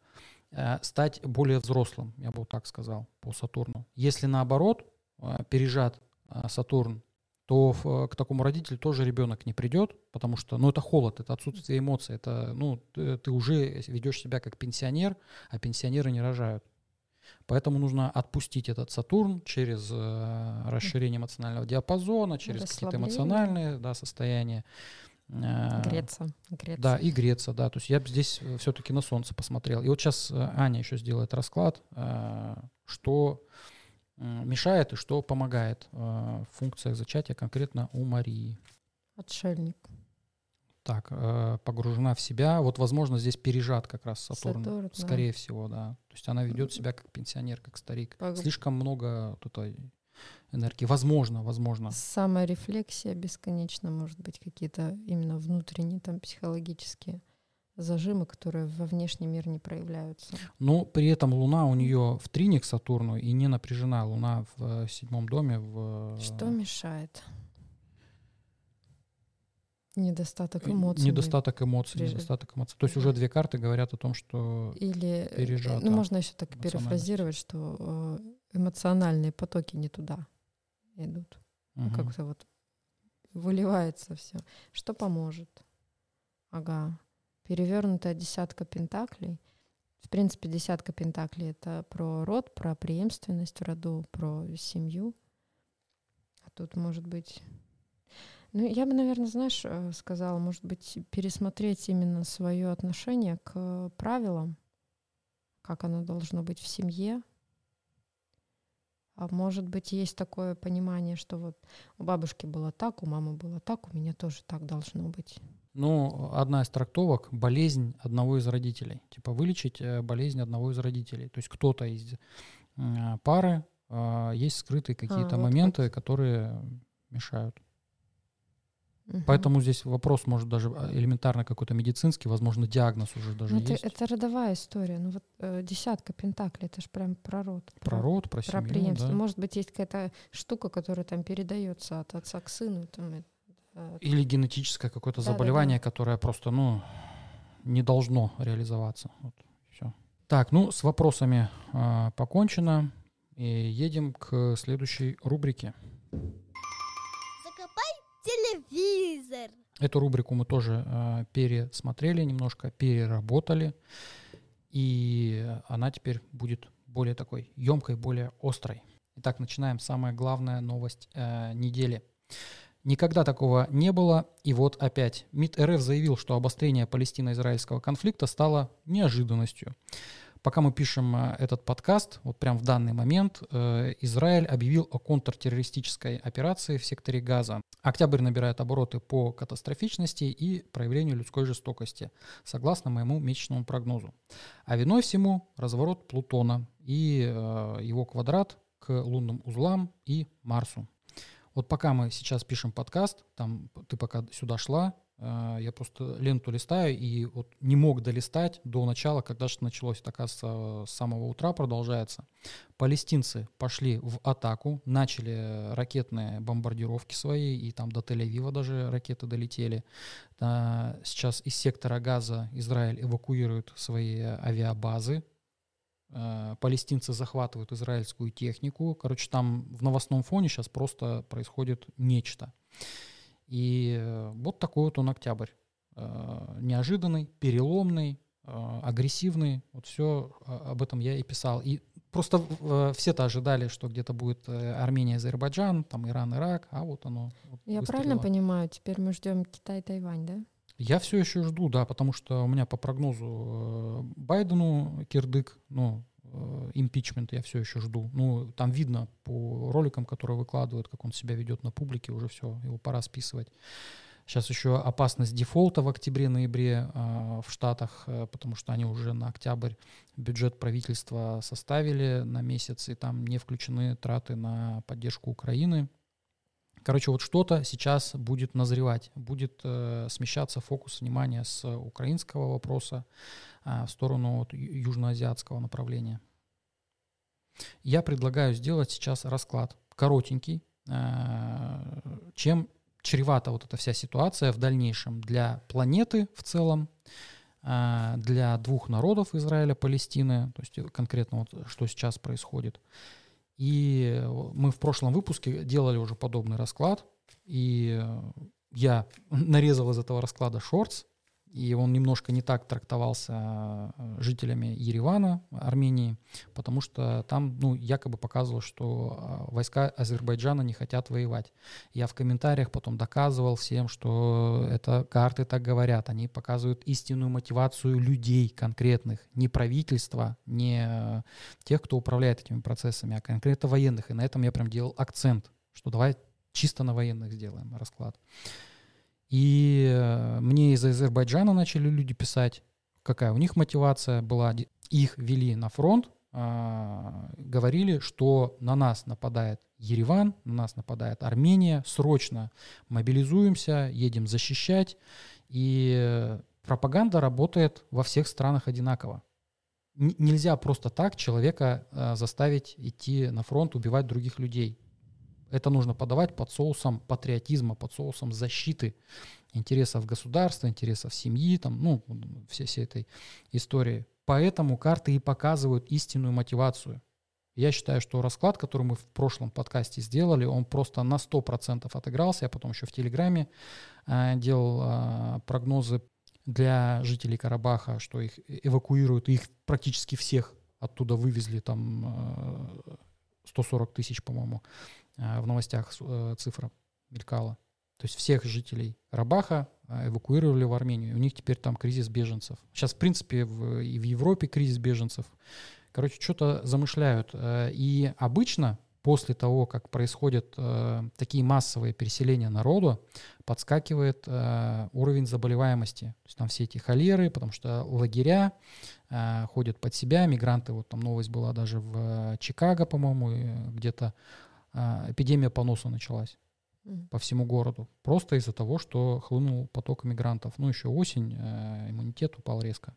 Э, Стать более взрослым, я бы вот так сказал, по Сатурну. Если наоборот э, пережат э, Сатурн, то в- к такому родителю тоже ребенок не придет, потому что, ну, это холод, это отсутствие эмоций, это, ну, ты, ты уже ведешь себя как пенсионер, а пенсионеры не рожают. Поэтому нужно отпустить этот Сатурн через э, расширение эмоционального диапазона, через какие-то эмоциональные да, состояния. Э, Греться. греться. да, и греться, да. То есть я бы здесь все-таки на солнце посмотрел. И вот сейчас Аня еще сделает расклад, э, что мешает и что помогает э, в функциях зачатия конкретно у Марии. Отшельник. Так, э, погружена в себя. Вот, возможно, здесь пережат как раз Сатурн. Сатурн, да. Скорее всего, да. То есть она ведет себя как пенсионер, как старик. Пог- Слишком много этой энергии. Возможно, возможно. Саморефлексия бесконечно, может быть, какие-то именно внутренние там психологические зажимы, которые во внешний мир не проявляются. Но при этом Луна у нее в трине к Сатурну и не напряжена. Луна в э, седьмом доме. В... э, Что мешает? Недостаток эмоций. Недостаток эмоций, прежде. недостаток эмоций. То есть уже две карты говорят о том, что Или, э, пережата ну, можно еще так перефразировать, что э, эмоциональные потоки не туда идут. Ну, мгм, Как-то вот выливается все. Что поможет? Ага. Перевернутая десятка пентаклей. В принципе, десятка пентаклей это про род, про преемственность в роду, про семью. А тут может быть. Ну, я бы, наверное, знаешь, э, сказала, может быть, пересмотреть именно свое отношение к правилам, как оно должно быть в семье. А может быть, есть такое понимание, что вот у бабушки было так, у мамы было так, у меня тоже так должно быть. Ну, одна из трактовок – болезнь одного из родителей. Типа вылечить э, болезнь одного из родителей. То есть кто-то из э, пары, э, есть скрытые какие-то вот моменты, которые мешают. Мгм. Поэтому здесь вопрос может даже элементарно какой-то медицинский, возможно, диагноз уже даже Ну, это, есть. это родовая история. Ну вот э, десятка пентаклей, это же прям про род. Про род, про про семью, преемство. да. Может быть, есть какая-то штука, которая там передается от отца к сыну. Там, Или генетическое какое-то Да-да-да. заболевание, которое просто, ну, не должно реализоваться. Вот, всё. Так, ну, с вопросами а, покончено. И едем к следующей рубрике. Закопай телевизор. Эту рубрику мы тоже а, пересмотрели немножко, переработали. И она теперь будет более такой емкой, более острой. Итак, начинаем. Самая главная новость э, недели. Никогда такого не было, и вот опять. МИД РФ заявил, что обострение палестино-израильского конфликта стало неожиданностью. Пока мы пишем э, этот подкаст, вот прям в данный момент, э, Израиль объявил о контртеррористической операции в секторе Газа. Октябрь набирает обороты по катастрофичности и проявлению людской жестокости, согласно моему месячному прогнозу. А виной всему разворот Плутона и э, его квадрат к лунным узлам и Марсу. Вот пока мы сейчас пишем подкаст, там ты пока сюда шла, э, я просто ленту листаю и вот не мог долистать до начала, когда же началось, оказывается, с самого утра продолжается. Палестинцы пошли в атаку, начали ракетные бомбардировки свои, и там до Тель-Авива даже ракеты долетели. А, Сейчас из сектора Газа Израиль эвакуирует свои авиабазы, Э, палестинцы захватывают израильскую технику. Короче, там в новостном фоне сейчас просто происходит нечто. И э, вот такой вот он октябрь. Э, Неожиданный, переломный, э, агрессивный. Вот все об этом я и писал. И просто э, все-то ожидали, что где-то будет э, Армения, Азербайджан, там Иран, Ирак, а вот оно. вот Я выстрелило. правильно понимаю, теперь мы ждем Китай, Тайвань, да? Я все еще жду, да, потому что у меня по прогнозу э, Байдену кирдык, ну, э, импичмент я все еще жду. Ну, там видно по роликам, которые выкладывают, как он себя ведет на публике, уже все, его пора списывать. Сейчас еще опасность дефолта в октябре-ноябре э, в Штатах, э, потому что они уже на октябрь бюджет правительства составили на месяц, и там не включены траты на поддержку Украины. Короче, вот что-то сейчас будет назревать, будет э, смещаться фокус внимания с украинского вопроса а, в сторону вот, южноазиатского направления. Я предлагаю сделать сейчас расклад коротенький, э, чем чревата вот эта вся ситуация в дальнейшем для планеты в целом, э, для двух народов Израиля, Палестины, то есть конкретно вот что сейчас происходит. И мы в прошлом выпуске делали уже подобный расклад, и э, я нарезал из этого расклада шортс, и он немножко не так трактовался э, жителями Еревана, Армении, потому что там, ну, якобы показывалось, что э, войска Азербайджана не хотят воевать. Я в комментариях потом доказывал всем, что это карты так говорят, они показывают истинную мотивацию людей конкретных, не правительства, не э, тех, кто управляет этими процессами, а конкретно военных. И на этом я прям делал акцент, что давай чисто на военных сделаем расклад. И э, мне из Азербайджана начали люди писать, какая у них мотивация была. Их вели на фронт, а, говорили, что на нас нападает Ереван, на нас нападает Армения, срочно мобилизуемся, едем защищать. И пропаганда работает во всех странах одинаково. Нельзя просто так человека а, заставить идти на фронт, убивать других людей. Это нужно подавать под соусом патриотизма, под соусом защиты интересов государства, интересов семьи, там, ну, все, всей этой истории. Поэтому карты и показывают истинную мотивацию. Я считаю, что расклад, который мы в прошлом подкасте сделали, он просто на 100% отыгрался. Я потом еще в Телеграме э, делал э, прогнозы для жителей Карабаха, что их эвакуируют, их практически всех оттуда вывезли, там э, 140 тысяч, по-моему, в новостях э, цифра мелькала. То есть всех жителей Рабаха а, эвакуировали в Армению. У них теперь там кризис беженцев. Сейчас, в принципе, в, и в Европе кризис беженцев. Короче, что-то замышляют. Э, и обычно после того, как происходят э, такие массовые переселения народу, подскакивает э, уровень заболеваемости. То есть там все эти холеры, потому что лагеря э, ходят под себя, мигранты, вот там новость была даже в Чикаго, по-моему, где-то э, эпидемия поноса началась по всему городу. Просто из-за того, что хлынул поток мигрантов. Ну, еще осень, э, иммунитет упал резко.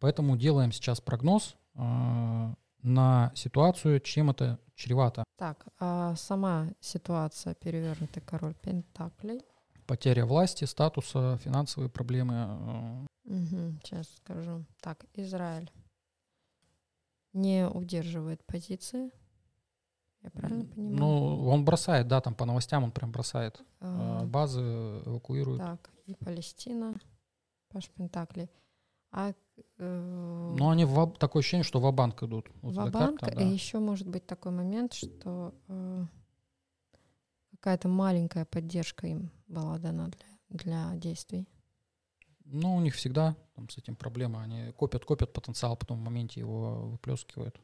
Поэтому делаем сейчас прогноз э, на ситуацию, чем это чревато. Так, а сама ситуация перевернутый король Пентаклей. Потеря власти, статуса, финансовые проблемы. Угу, сейчас скажу. Так, Израиль не удерживает позиции. Я правильно понимаю? Ну, он бросает, да, там по новостям он прям бросает. А, Э, Базы эвакуируют. Так, и Палестина, Паш Пентаклей. А э, Но они в, такое ощущение, что в банк идут. Вот эта Ва-банк, карта, и да. еще может быть такой момент, что э, какая-то маленькая поддержка им была дана для, для действий. Ну, у них всегда там, с этим проблема. Они копят, копят потенциал, потом в моменте его выплескивают.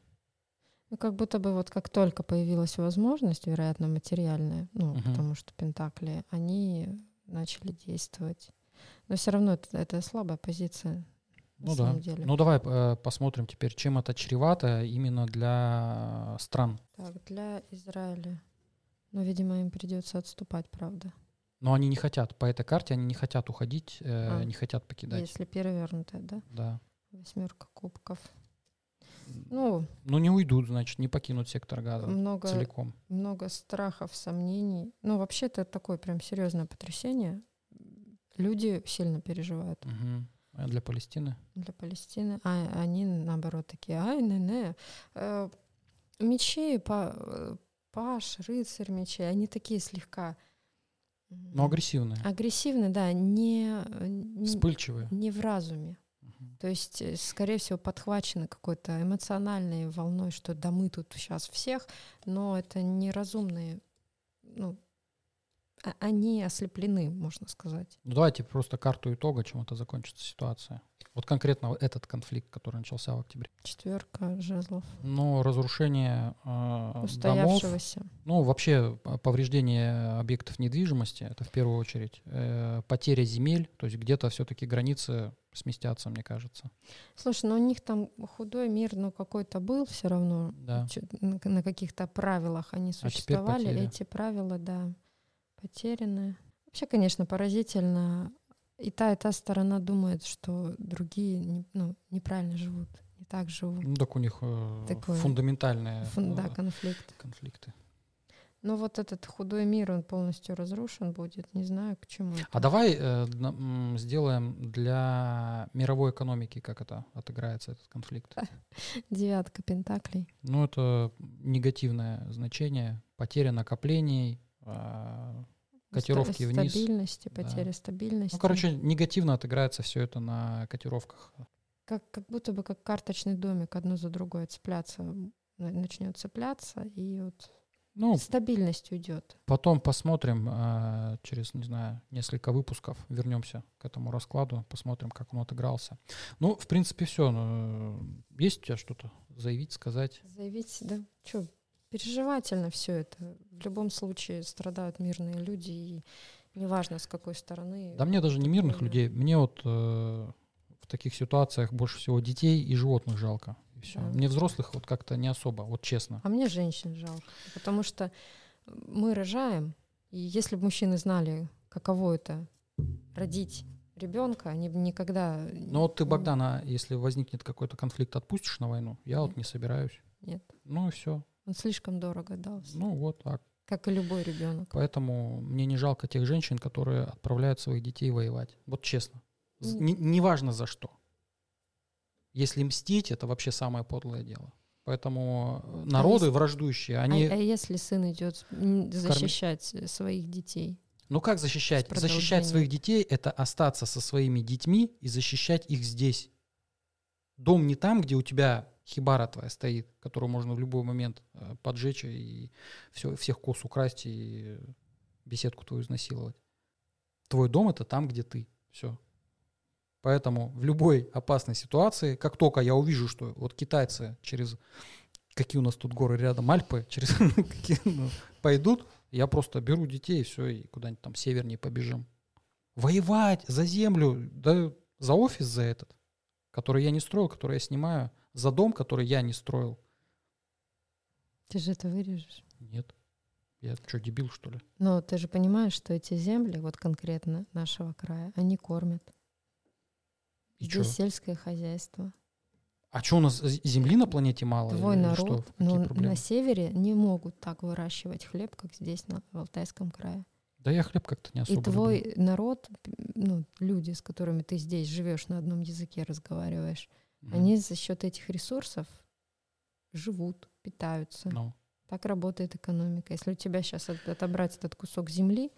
Ну, как будто бы вот как только появилась возможность, вероятно, материальная, ну, Мгм. потому что Пентакли, они начали действовать. Но все равно это, это слабая позиция. на Ну да. самом деле. Ну давай э, посмотрим теперь, чем это чревато именно для стран. Так, для Израиля. Ну, видимо, им придется отступать, правда. Но они не хотят, по этой карте они не хотят уходить, э, А, не хотят покидать. Если перевернутая, да? Да. Восьмерка кубков. Ну, Ну не уйдут, значит, не покинут сектор газа много, целиком. много страхов, сомнений. Ну, вообще, это такое прям серьезное потрясение. Люди сильно переживают Мгм. А для Палестины? для Палестины, а они, наоборот, такие, ай, не, не. Э, Мечи, па- э, паш, рыцарь мечей, они такие слегка Но агрессивные, агрессивные, да, не, не, вспыльчивые. не в разуме. То есть, э, скорее всего, подхвачены какой-то эмоциональной волной, что да мы тут сейчас всех, но это неразумные, ну, а- они ослеплены, можно сказать. Ну давайте просто карту итога, чем это закончится ситуация. Вот конкретно этот конфликт, который начался в октябре. Четверка жезлов, Ну, разрушение э, домов, устоявшегося. Ну, вообще повреждение объектов недвижимости, это в первую очередь. Э, потеря земель, то есть где-то все-таки границы сместятся, мне кажется. Слушай, ну у них там худой мир, ну какой-то был все равно. Да. На, каких-то правилах они теперь существовали. потеря. Эти правила, да, потеряны. Вообще, конечно, поразительно. И та, и та сторона думает, что другие не- ну, неправильно живут, не так живут. Ну, так у них э, Такое фундаментальные Фун- да, э, конфликт. конфликты. Но вот этот худой мир, он полностью разрушен будет. Не знаю, к чему. это. А давай э, сделаем для мировой экономики, как это отыграется, этот конфликт. Девятка пентаклей. Ну, это негативное значение, потеря накоплений, э, котировки Ста- вниз. Стабильности, Да. потеря стабильности. Ну, короче, негативно отыграется все это на котировках. как, как будто бы как карточный домик одно за другое цепляться, начнет цепляться, и вот Ну, стабильность уйдет. Потом посмотрим э, через, не знаю, несколько выпусков, вернемся к этому раскладу, посмотрим, как он отыгрался. Ну, в принципе, все. есть у тебя что-то заявить, сказать? Заявить, да, что, переживательно все это. В любом случае страдают мирные люди, и неважно, с какой стороны. Да мне даже не мирных людей, мне вот э, в таких ситуациях больше всего детей и животных жалко. Все. Да. Мне взрослых вот как-то не особо, вот честно. А мне женщин жалко, потому что мы рожаем, и если бы мужчины знали, каково это родить ребенка, они бы никогда... Ну вот ты, Богдана, если возникнет какой-то конфликт, отпустишь на войну? Я вот Нет. не собираюсь. Нет, Ну и все. он слишком дорого дался, Ну вот так. как и любой ребенок. Поэтому мне не жалко тех женщин, которые отправляют своих детей воевать. Вот честно. М. не- Неважно за что. Если мстить, это вообще самое подлое дело. Поэтому э, народы если- враждующие, А, они... а если сын идет защищать э, своих детей? Ну как защищать? Защищать своих детей — это остаться со своими детьми и защищать их здесь. Дом не там, где у тебя хибара твоя стоит, которую можно в любой момент э, поджечь и все, всех коз украсть и беседку твою изнасиловать. Твой дом — это там, где ты. Все. Поэтому в любой опасной ситуации, как только я увижу, что вот китайцы через какие у нас тут горы рядом, Альпы, через какие, ну, пойдут, я просто беру детей и все, и куда-нибудь там севернее побежим. Воевать за землю, да за офис за этот, который я не строил, который я снимаю, за дом, который я не строил. Ты же это вырежешь. Нет. Я что, дебил, что ли? Но ты же понимаешь, что эти земли, вот конкретно нашего края, они кормят. И Здесь чё? сельское хозяйство. А что у нас земли на планете мало? Твой народ что? Какие ну, проблемы? на севере не могут так выращивать хлеб, как здесь, на, в Алтайском крае. Да я хлеб как-то не особо И твой люблю. народ, ну, люди, с которыми ты здесь живешь, на одном языке разговариваешь, Мгм. они за счет этих ресурсов живут, питаются. Ну. Так работает экономика. Если у тебя сейчас отобрать этот кусок земли,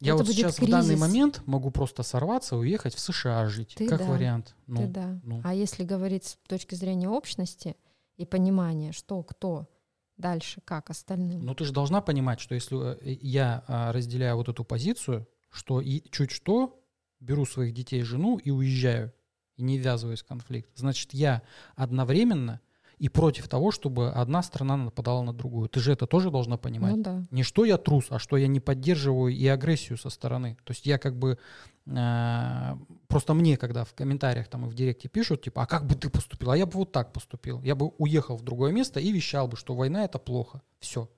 Я Это вот сейчас в данный кризис. момент могу просто сорваться, уехать в США жить, Ты как да. вариант. Ну, ты да. ну. А если говорить с точки зрения общности и понимания, что, кто, дальше, как остальным. Но ты же должна понимать, что если э, я а, разделяю вот эту позицию, что и чуть что беру своих детей, жену и уезжаю, и не ввязываюсь в конфликт, значит, я одновременно и против того, чтобы одна страна нападала на другую. Ты же это тоже должна понимать. ну да. Не что я трус, а что я не поддерживаю и агрессию со стороны. То есть я как бы э, просто мне, когда в комментариях там и в директе пишут, типа, а как бы ты поступил? А я бы вот так поступил. Я бы уехал в другое место и вещал бы, что война это плохо. Все.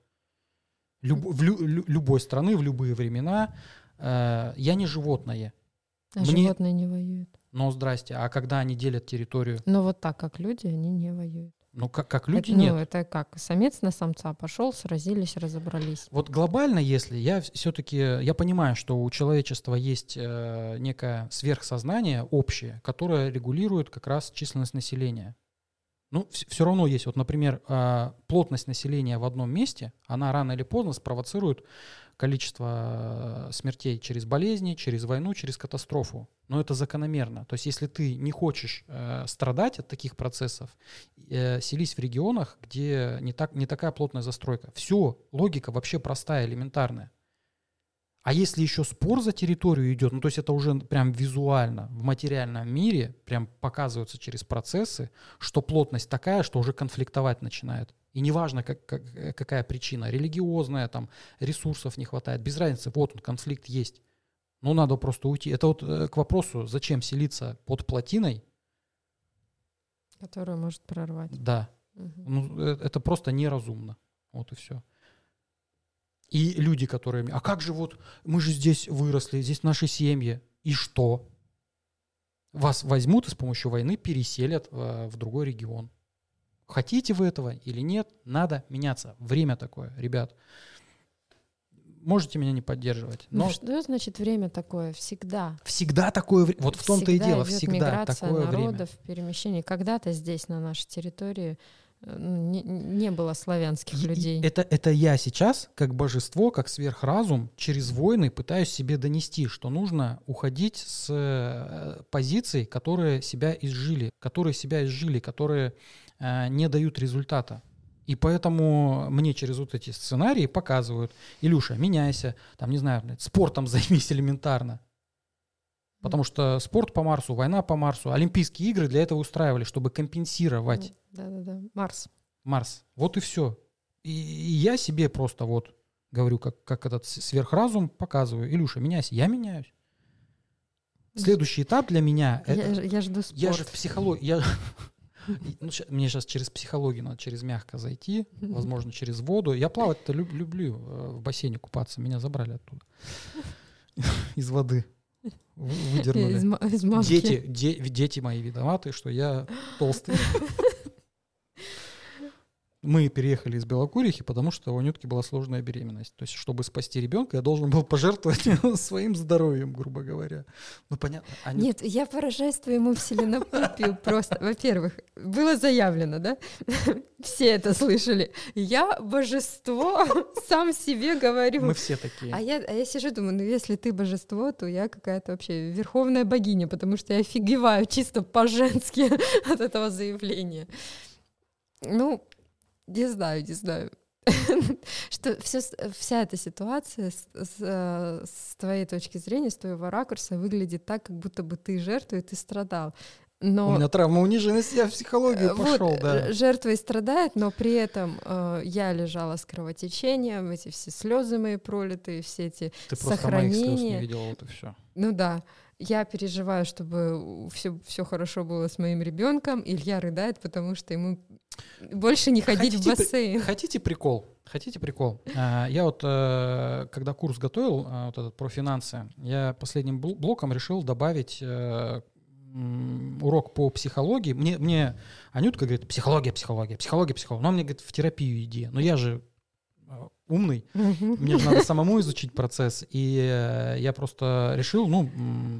в лю- лю- любой страны, в любые времена. э, я не животное. А Мне- животные не воюют. Но здрасте, а когда они делят территорию, Но вот так, как люди, они не воюют. Ну как, как люди это, нет. Ну, это как? Самец на самца пошел, сразились, разобрались. Вот глобально, если я все-таки, я понимаю, что у человечества есть э, некое сверхсознание общее, которое регулирует как раз численность населения. Ну, все равно есть, вот, например, э, плотность населения в одном месте, она рано или поздно спровоцирует количество э, смертей через болезни, через войну, через катастрофу. Но это закономерно. То есть, если ты не хочешь э, страдать от таких процессов, э, селись в регионах, где не, так, не такая плотная застройка. Все, логика вообще простая, элементарная. А если еще спор за территорию идет, ну то есть это уже прям визуально в материальном мире прям показывается через процессы, что плотность такая, что уже конфликтовать начинает. И неважно, как, как, э, какая причина, религиозная, там, ресурсов не хватает, без разницы, вот он, конфликт есть. Но надо просто уйти. Это вот э, к вопросу, зачем селиться под плотиной, Которую может прорвать. да, Мгм. Ну, э, это просто неразумно. Вот и все. И люди, которые... А как же вот, мы же здесь выросли, здесь наши семьи. И что? Вас возьмут и с помощью войны переселят э, в другой регион. Хотите вы этого или нет, надо меняться. Время такое, ребят. Можете меня не поддерживать, Ну, но что значит время такое? Всегда. всегда такое время. Вот в том-то и дело, всегда миграция такое время. народов, перемещение. Когда-то здесь, на нашей территории, ну, не, не было славянских И- и людей. Это, это я сейчас, как божество, как сверхразум, через войны пытаюсь себе донести, что нужно уходить с э, позиций, которые себя изжили, которые себя изжили, которые э, не дают результата. И поэтому мне через вот эти сценарии показывают, Илюша, меняйся, там, не знаю, спортом займись элементарно. Потому что спорт по Марсу, война по Марсу, Олимпийские игры для этого устраивали, чтобы компенсировать Да-да-да. Марс. Марс. Вот и все. И, и я себе просто вот говорю, как, как этот сверхразум показываю. Илюша, меняйся. Я меняюсь. Следующий этап для меня... Я, это- я жду спорт. я же в психологии... Я, ну, мне сейчас через психологию надо через мягко зайти, возможно, через воду. Я плавать-то люб- люблю э, в бассейне купаться. Меня забрали оттуда. Из воды. Вы- Из, Выдернули. из мамки. Дети, де- дети мои виноваты, что я толстый. Мы переехали из Белокурихи, потому что у Нютки была сложная беременность. То есть, чтобы спасти ребенка, я должен был пожертвовать своим здоровьем, грубо говоря. Ну, понятно. Анют- Нет, я поражаюсь твоему вселенопупию просто. Во-первых, было заявлено, да? Все это слышали. Я божество, сам себе говорю. Мы все такие. А я, а я сижу, думаю, ну если ты божество, то я какая-то вообще верховная богиня, потому что я офигеваю чисто по-женски от этого заявления. Ну, не знаю, не знаю. Что все, вся эта ситуация с, с, э, с твоей точки зрения, с твоего ракурса выглядит так, как будто бы ты жертва и ты страдал. Но У меня травма униженности, я в психологию Э, пошел, вот, да. э, жертва и страдает, но при этом э, я лежала с кровотечением, эти все слезы мои пролитые, все эти Ты просто моих слез не видела, вот и все. ну да, я переживаю, чтобы все, все хорошо было с моим ребенком. Илья рыдает, потому что ему больше не ходить в Хотите при- бассейн. Хотите прикол? Хотите прикол? А, Я вот, э, когда курс готовил, а, вот этот про финансы, я последним бл- блоком решил добавить э, урок по психологии. Мне, мне Анютка говорит, психология, психология, психология, психология. Но мне говорит, в терапию иди. Но я же э, умный, мне же надо самому изучить процесс. И э, я просто решил, ну,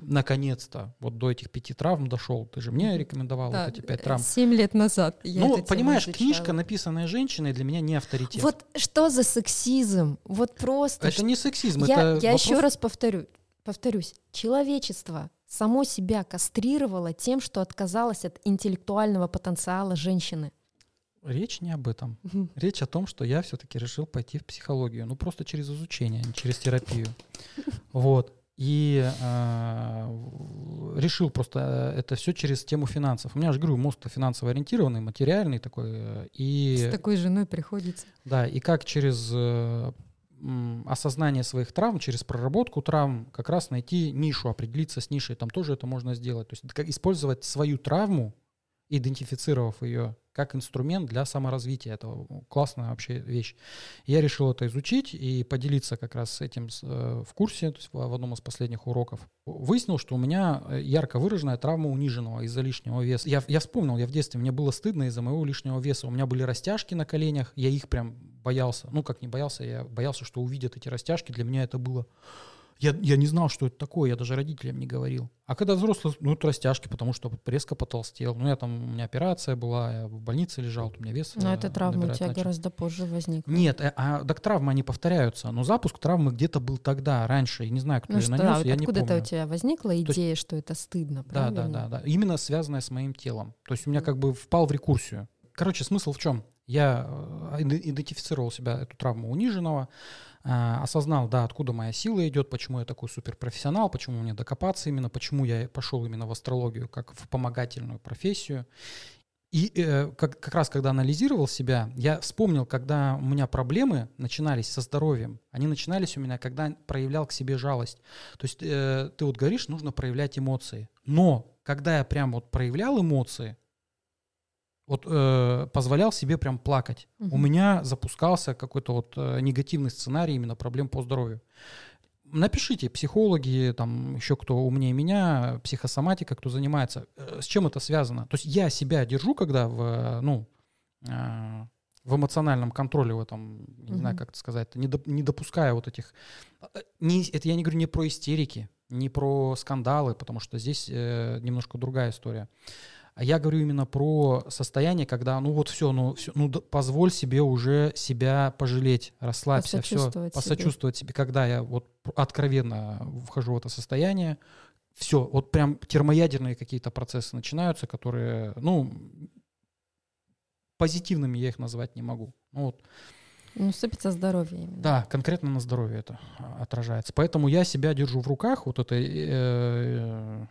наконец-то, вот до этих пяти травм дошел. Ты же мне рекомендовал Да, вот эти пять травм. Семь лет назад я ну, понимаешь, книжка, написанная женщиной, для меня не авторитет. Вот что за сексизм? Вот просто это не сексизм, Я, это я вопрос- еще раз повторю, повторюсь, человечество само себя кастрировало тем, что отказалось от интеллектуального потенциала женщины. Речь не об этом. Речь о том, что я все-таки решил пойти в психологию. Ну, просто через изучение, а не через терапию. Вот. И э, решил просто э, это все через тему финансов. У меня же, говорю, мозг финансово ориентированный, материальный такой. э, И С такой женой приходится. Да, и как через э, осознание своих травм, через проработку травм как раз найти нишу, определиться с нишей, там тоже это можно сделать. То есть использовать свою травму, идентифицировав ее как инструмент для саморазвития. Это классная вообще вещь. Я решил это изучить и поделиться как раз с этим в курсе, то есть в, в одном из последних уроков. Выяснил, что у меня э, ярко выраженная травма униженного из-за лишнего веса. Я, я вспомнил, я в детстве, мне было стыдно из-за моего лишнего веса. У меня были растяжки на коленях, я их прям боялся. Ну, как не боялся, я боялся, что увидят эти растяжки. Для меня это было... Я, я не знал, что это такое, я даже родителям не говорил. А когда взрослый, ну, это растяжки, потому что резко потолстел. Ну, я там, у меня операция была, я в больнице лежал, у меня вес Но э, эта травма у тебя начал. гораздо позже возникла. Нет, э, а так травмы, они повторяются. Но запуск травмы где-то был тогда, раньше. И не знаю, кто Ну ее что, нанес, а я не откуда-то помню. у тебя возникла есть- идея, что это стыдно, Да, правильно? да, да, да. Именно связанная с моим телом. То есть у меня как бы впал в рекурсию. Короче, смысл в чем? Я э, иде- идентифицировал себя, эту травму униженного, э, осознал, да, откуда моя сила идет, почему я такой суперпрофессионал, почему мне докопаться именно, почему я пошел именно в астрологию как в помогательную профессию. И э, как, как раз когда анализировал себя, я вспомнил, когда у меня проблемы начинались со здоровьем, они начинались у меня, когда проявлял к себе жалость. То есть э, ты вот говоришь, нужно проявлять эмоции. Но когда я прям вот проявлял эмоции, вот э, позволял себе прям плакать, у Мгм. меня запускался какой-то вот э, негативный сценарий именно проблем по здоровью. Напишите, психологи, там еще кто умнее меня, психосоматика, кто занимается, э, с чем это связано. То есть я себя держу, когда в, ну, э, в эмоциональном контроле в этом, не знаю, как это сказать, не, доп- не допуская вот этих... э, Не, это я не говорю не про истерики, не про скандалы, потому что здесь э, немножко другая история. А я говорю именно про состояние, когда, ну вот все, ну, всё, ну позволь себе уже себя пожалеть, расслабься, все, Посочувствовать себе. посочувствовать себе, когда я вот откровенно вхожу в это состояние, все, вот прям термоядерные какие-то процессы начинаются, которые, ну, позитивными я их назвать не могу. Ну, вот, Ну, сыпется здоровье именно. да, конкретно на здоровье это отражается. Поэтому я себя держу в руках, вот это... э,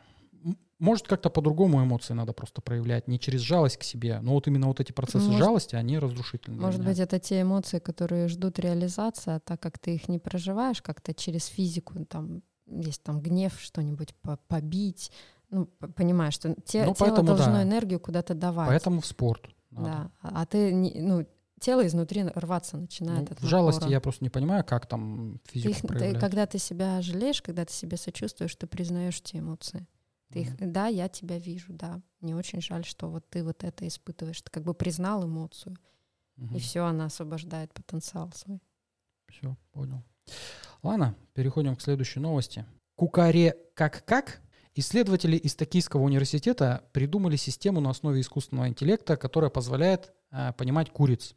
может, как-то по-другому эмоции надо просто проявлять, не через жалость к себе, но вот именно вот эти процессы Может- жалости, они разрушительны. Может быть, это те эмоции, которые ждут реализации, а так как ты их не проживаешь как-то через физику, там есть там гнев, что-нибудь по- побить, Ну, понимаешь, что те- Ну, тело поэтому должно да. энергию куда-то давать. Поэтому в спорт. надо. Да. А ты, ну, тело изнутри рваться начинает Ну, от в жалости я просто не понимаю, как там Ты физику их- ты- когда ты себя жалеешь, когда ты себя сочувствуешь, ты признаешь эти эмоции. Ты их, да, я тебя вижу, да. Мне очень жаль, что вот ты вот это испытываешь. Ты как бы признал эмоцию, и все, она освобождает потенциал свой. Все, понял. Ладно, переходим к следующей новости. Кукаре как-как? Исследователи из Токийского университета придумали систему на основе искусственного интеллекта, которая позволяет а, понимать куриц.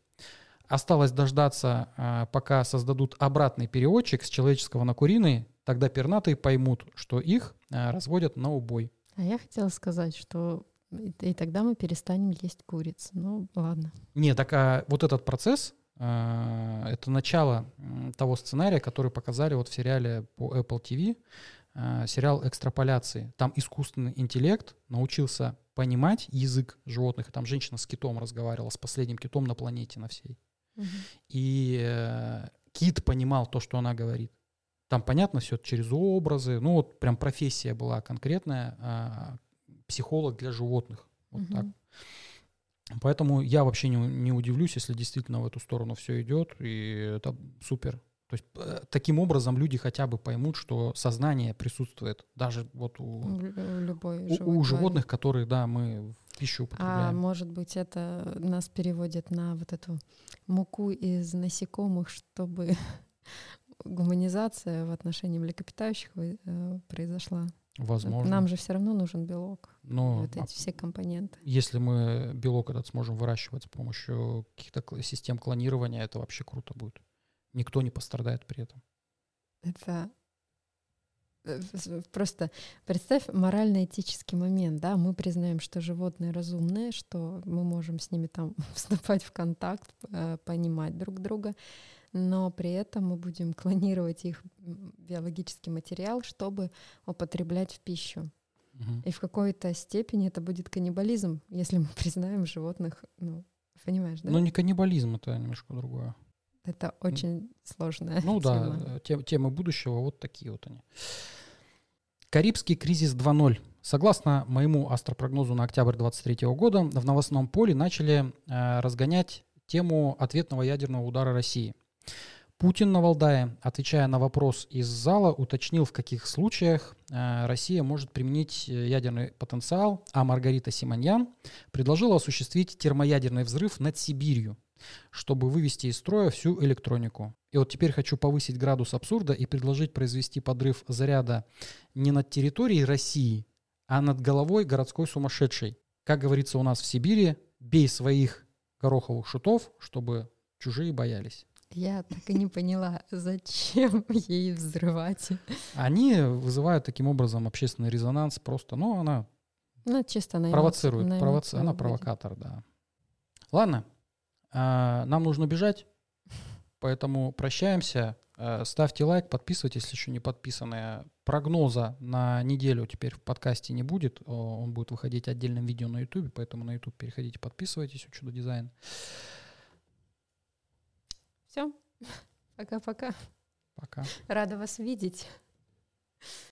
Осталось дождаться, а, пока создадут обратный переводчик с человеческого на куриный, тогда пернатые поймут, что их а, разводят на убой. А я хотела сказать, что и, и тогда мы перестанем есть куриц. Ну, ладно. Не, так а вот этот процесс, а, это начало того сценария, который показали вот в сериале по Apple TV, а, сериал «Экстраполяции». Там искусственный интеллект научился понимать язык животных. И там женщина с китом разговаривала, с последним китом на планете на всей. И э, кит понимал то, что она говорит. Там понятно все через образы. Ну вот прям профессия была конкретная. а, психолог для животных. Вот Мгм. так. Поэтому я вообще не, не удивлюсь, если действительно в эту сторону все идет, и это супер. То есть э, таким образом люди хотя бы поймут, что сознание присутствует даже вот у, в любой у- у животных, которые, да, мы в пищу А употребляем. может быть, это нас переводит на вот эту муку из насекомых, чтобы гуманизация в отношении млекопитающих э, произошла. Возможно. Нам же все равно нужен белок. Но вот а эти все компоненты. если мы белок этот сможем выращивать с помощью каких-то систем клонирования, это вообще круто будет. Никто не пострадает при этом. Это просто представь морально-этический момент, да, мы признаем, что животные разумные, что мы можем с ними там вступать в контакт, э, понимать друг друга, но при этом мы будем клонировать их биологический материал, чтобы употреблять в пищу. И в какой-то степени это будет каннибализм, если мы признаем животных, ну, понимаешь, да? Но не каннибализм, это немножко другое. Это очень сложная Ну да, тема. э, тем- темы будущего вот такие вот они. Карибский кризис 2.0. Согласно моему астропрогнозу на октябрь 2023 года, в новостном поле начали э, разгонять тему ответного ядерного удара России. Путин на Валдае, отвечая на вопрос из зала, уточнил, в каких случаях э, Россия может применить э, ядерный потенциал, а Маргарита Симоньян предложила осуществить термоядерный взрыв над Сибирью, чтобы вывести из строя всю электронику. И вот теперь хочу повысить градус абсурда и предложить произвести подрыв заряда не над территорией России, а над головой городской сумасшедшей. Как говорится у нас в Сибири, бей своих гороховых шутов, чтобы чужие боялись. Я так и не поняла, зачем ей взрывать. Они вызывают таким образом общественный резонанс просто, ну, она Ну, чисто на эмоции- провоцирует, на провоци- она провокатор, да. Ладно, нам нужно бежать, поэтому прощаемся. А, Ставьте лайк, подписывайтесь, если еще не подписаны. Прогноза на неделю теперь в подкасте не будет, он будет выходить отдельным видео на YouTube, поэтому на YouTube переходите, подписывайтесь, у Чудо Дизайн. Все. Пока-пока. Пока. Рада вас видеть.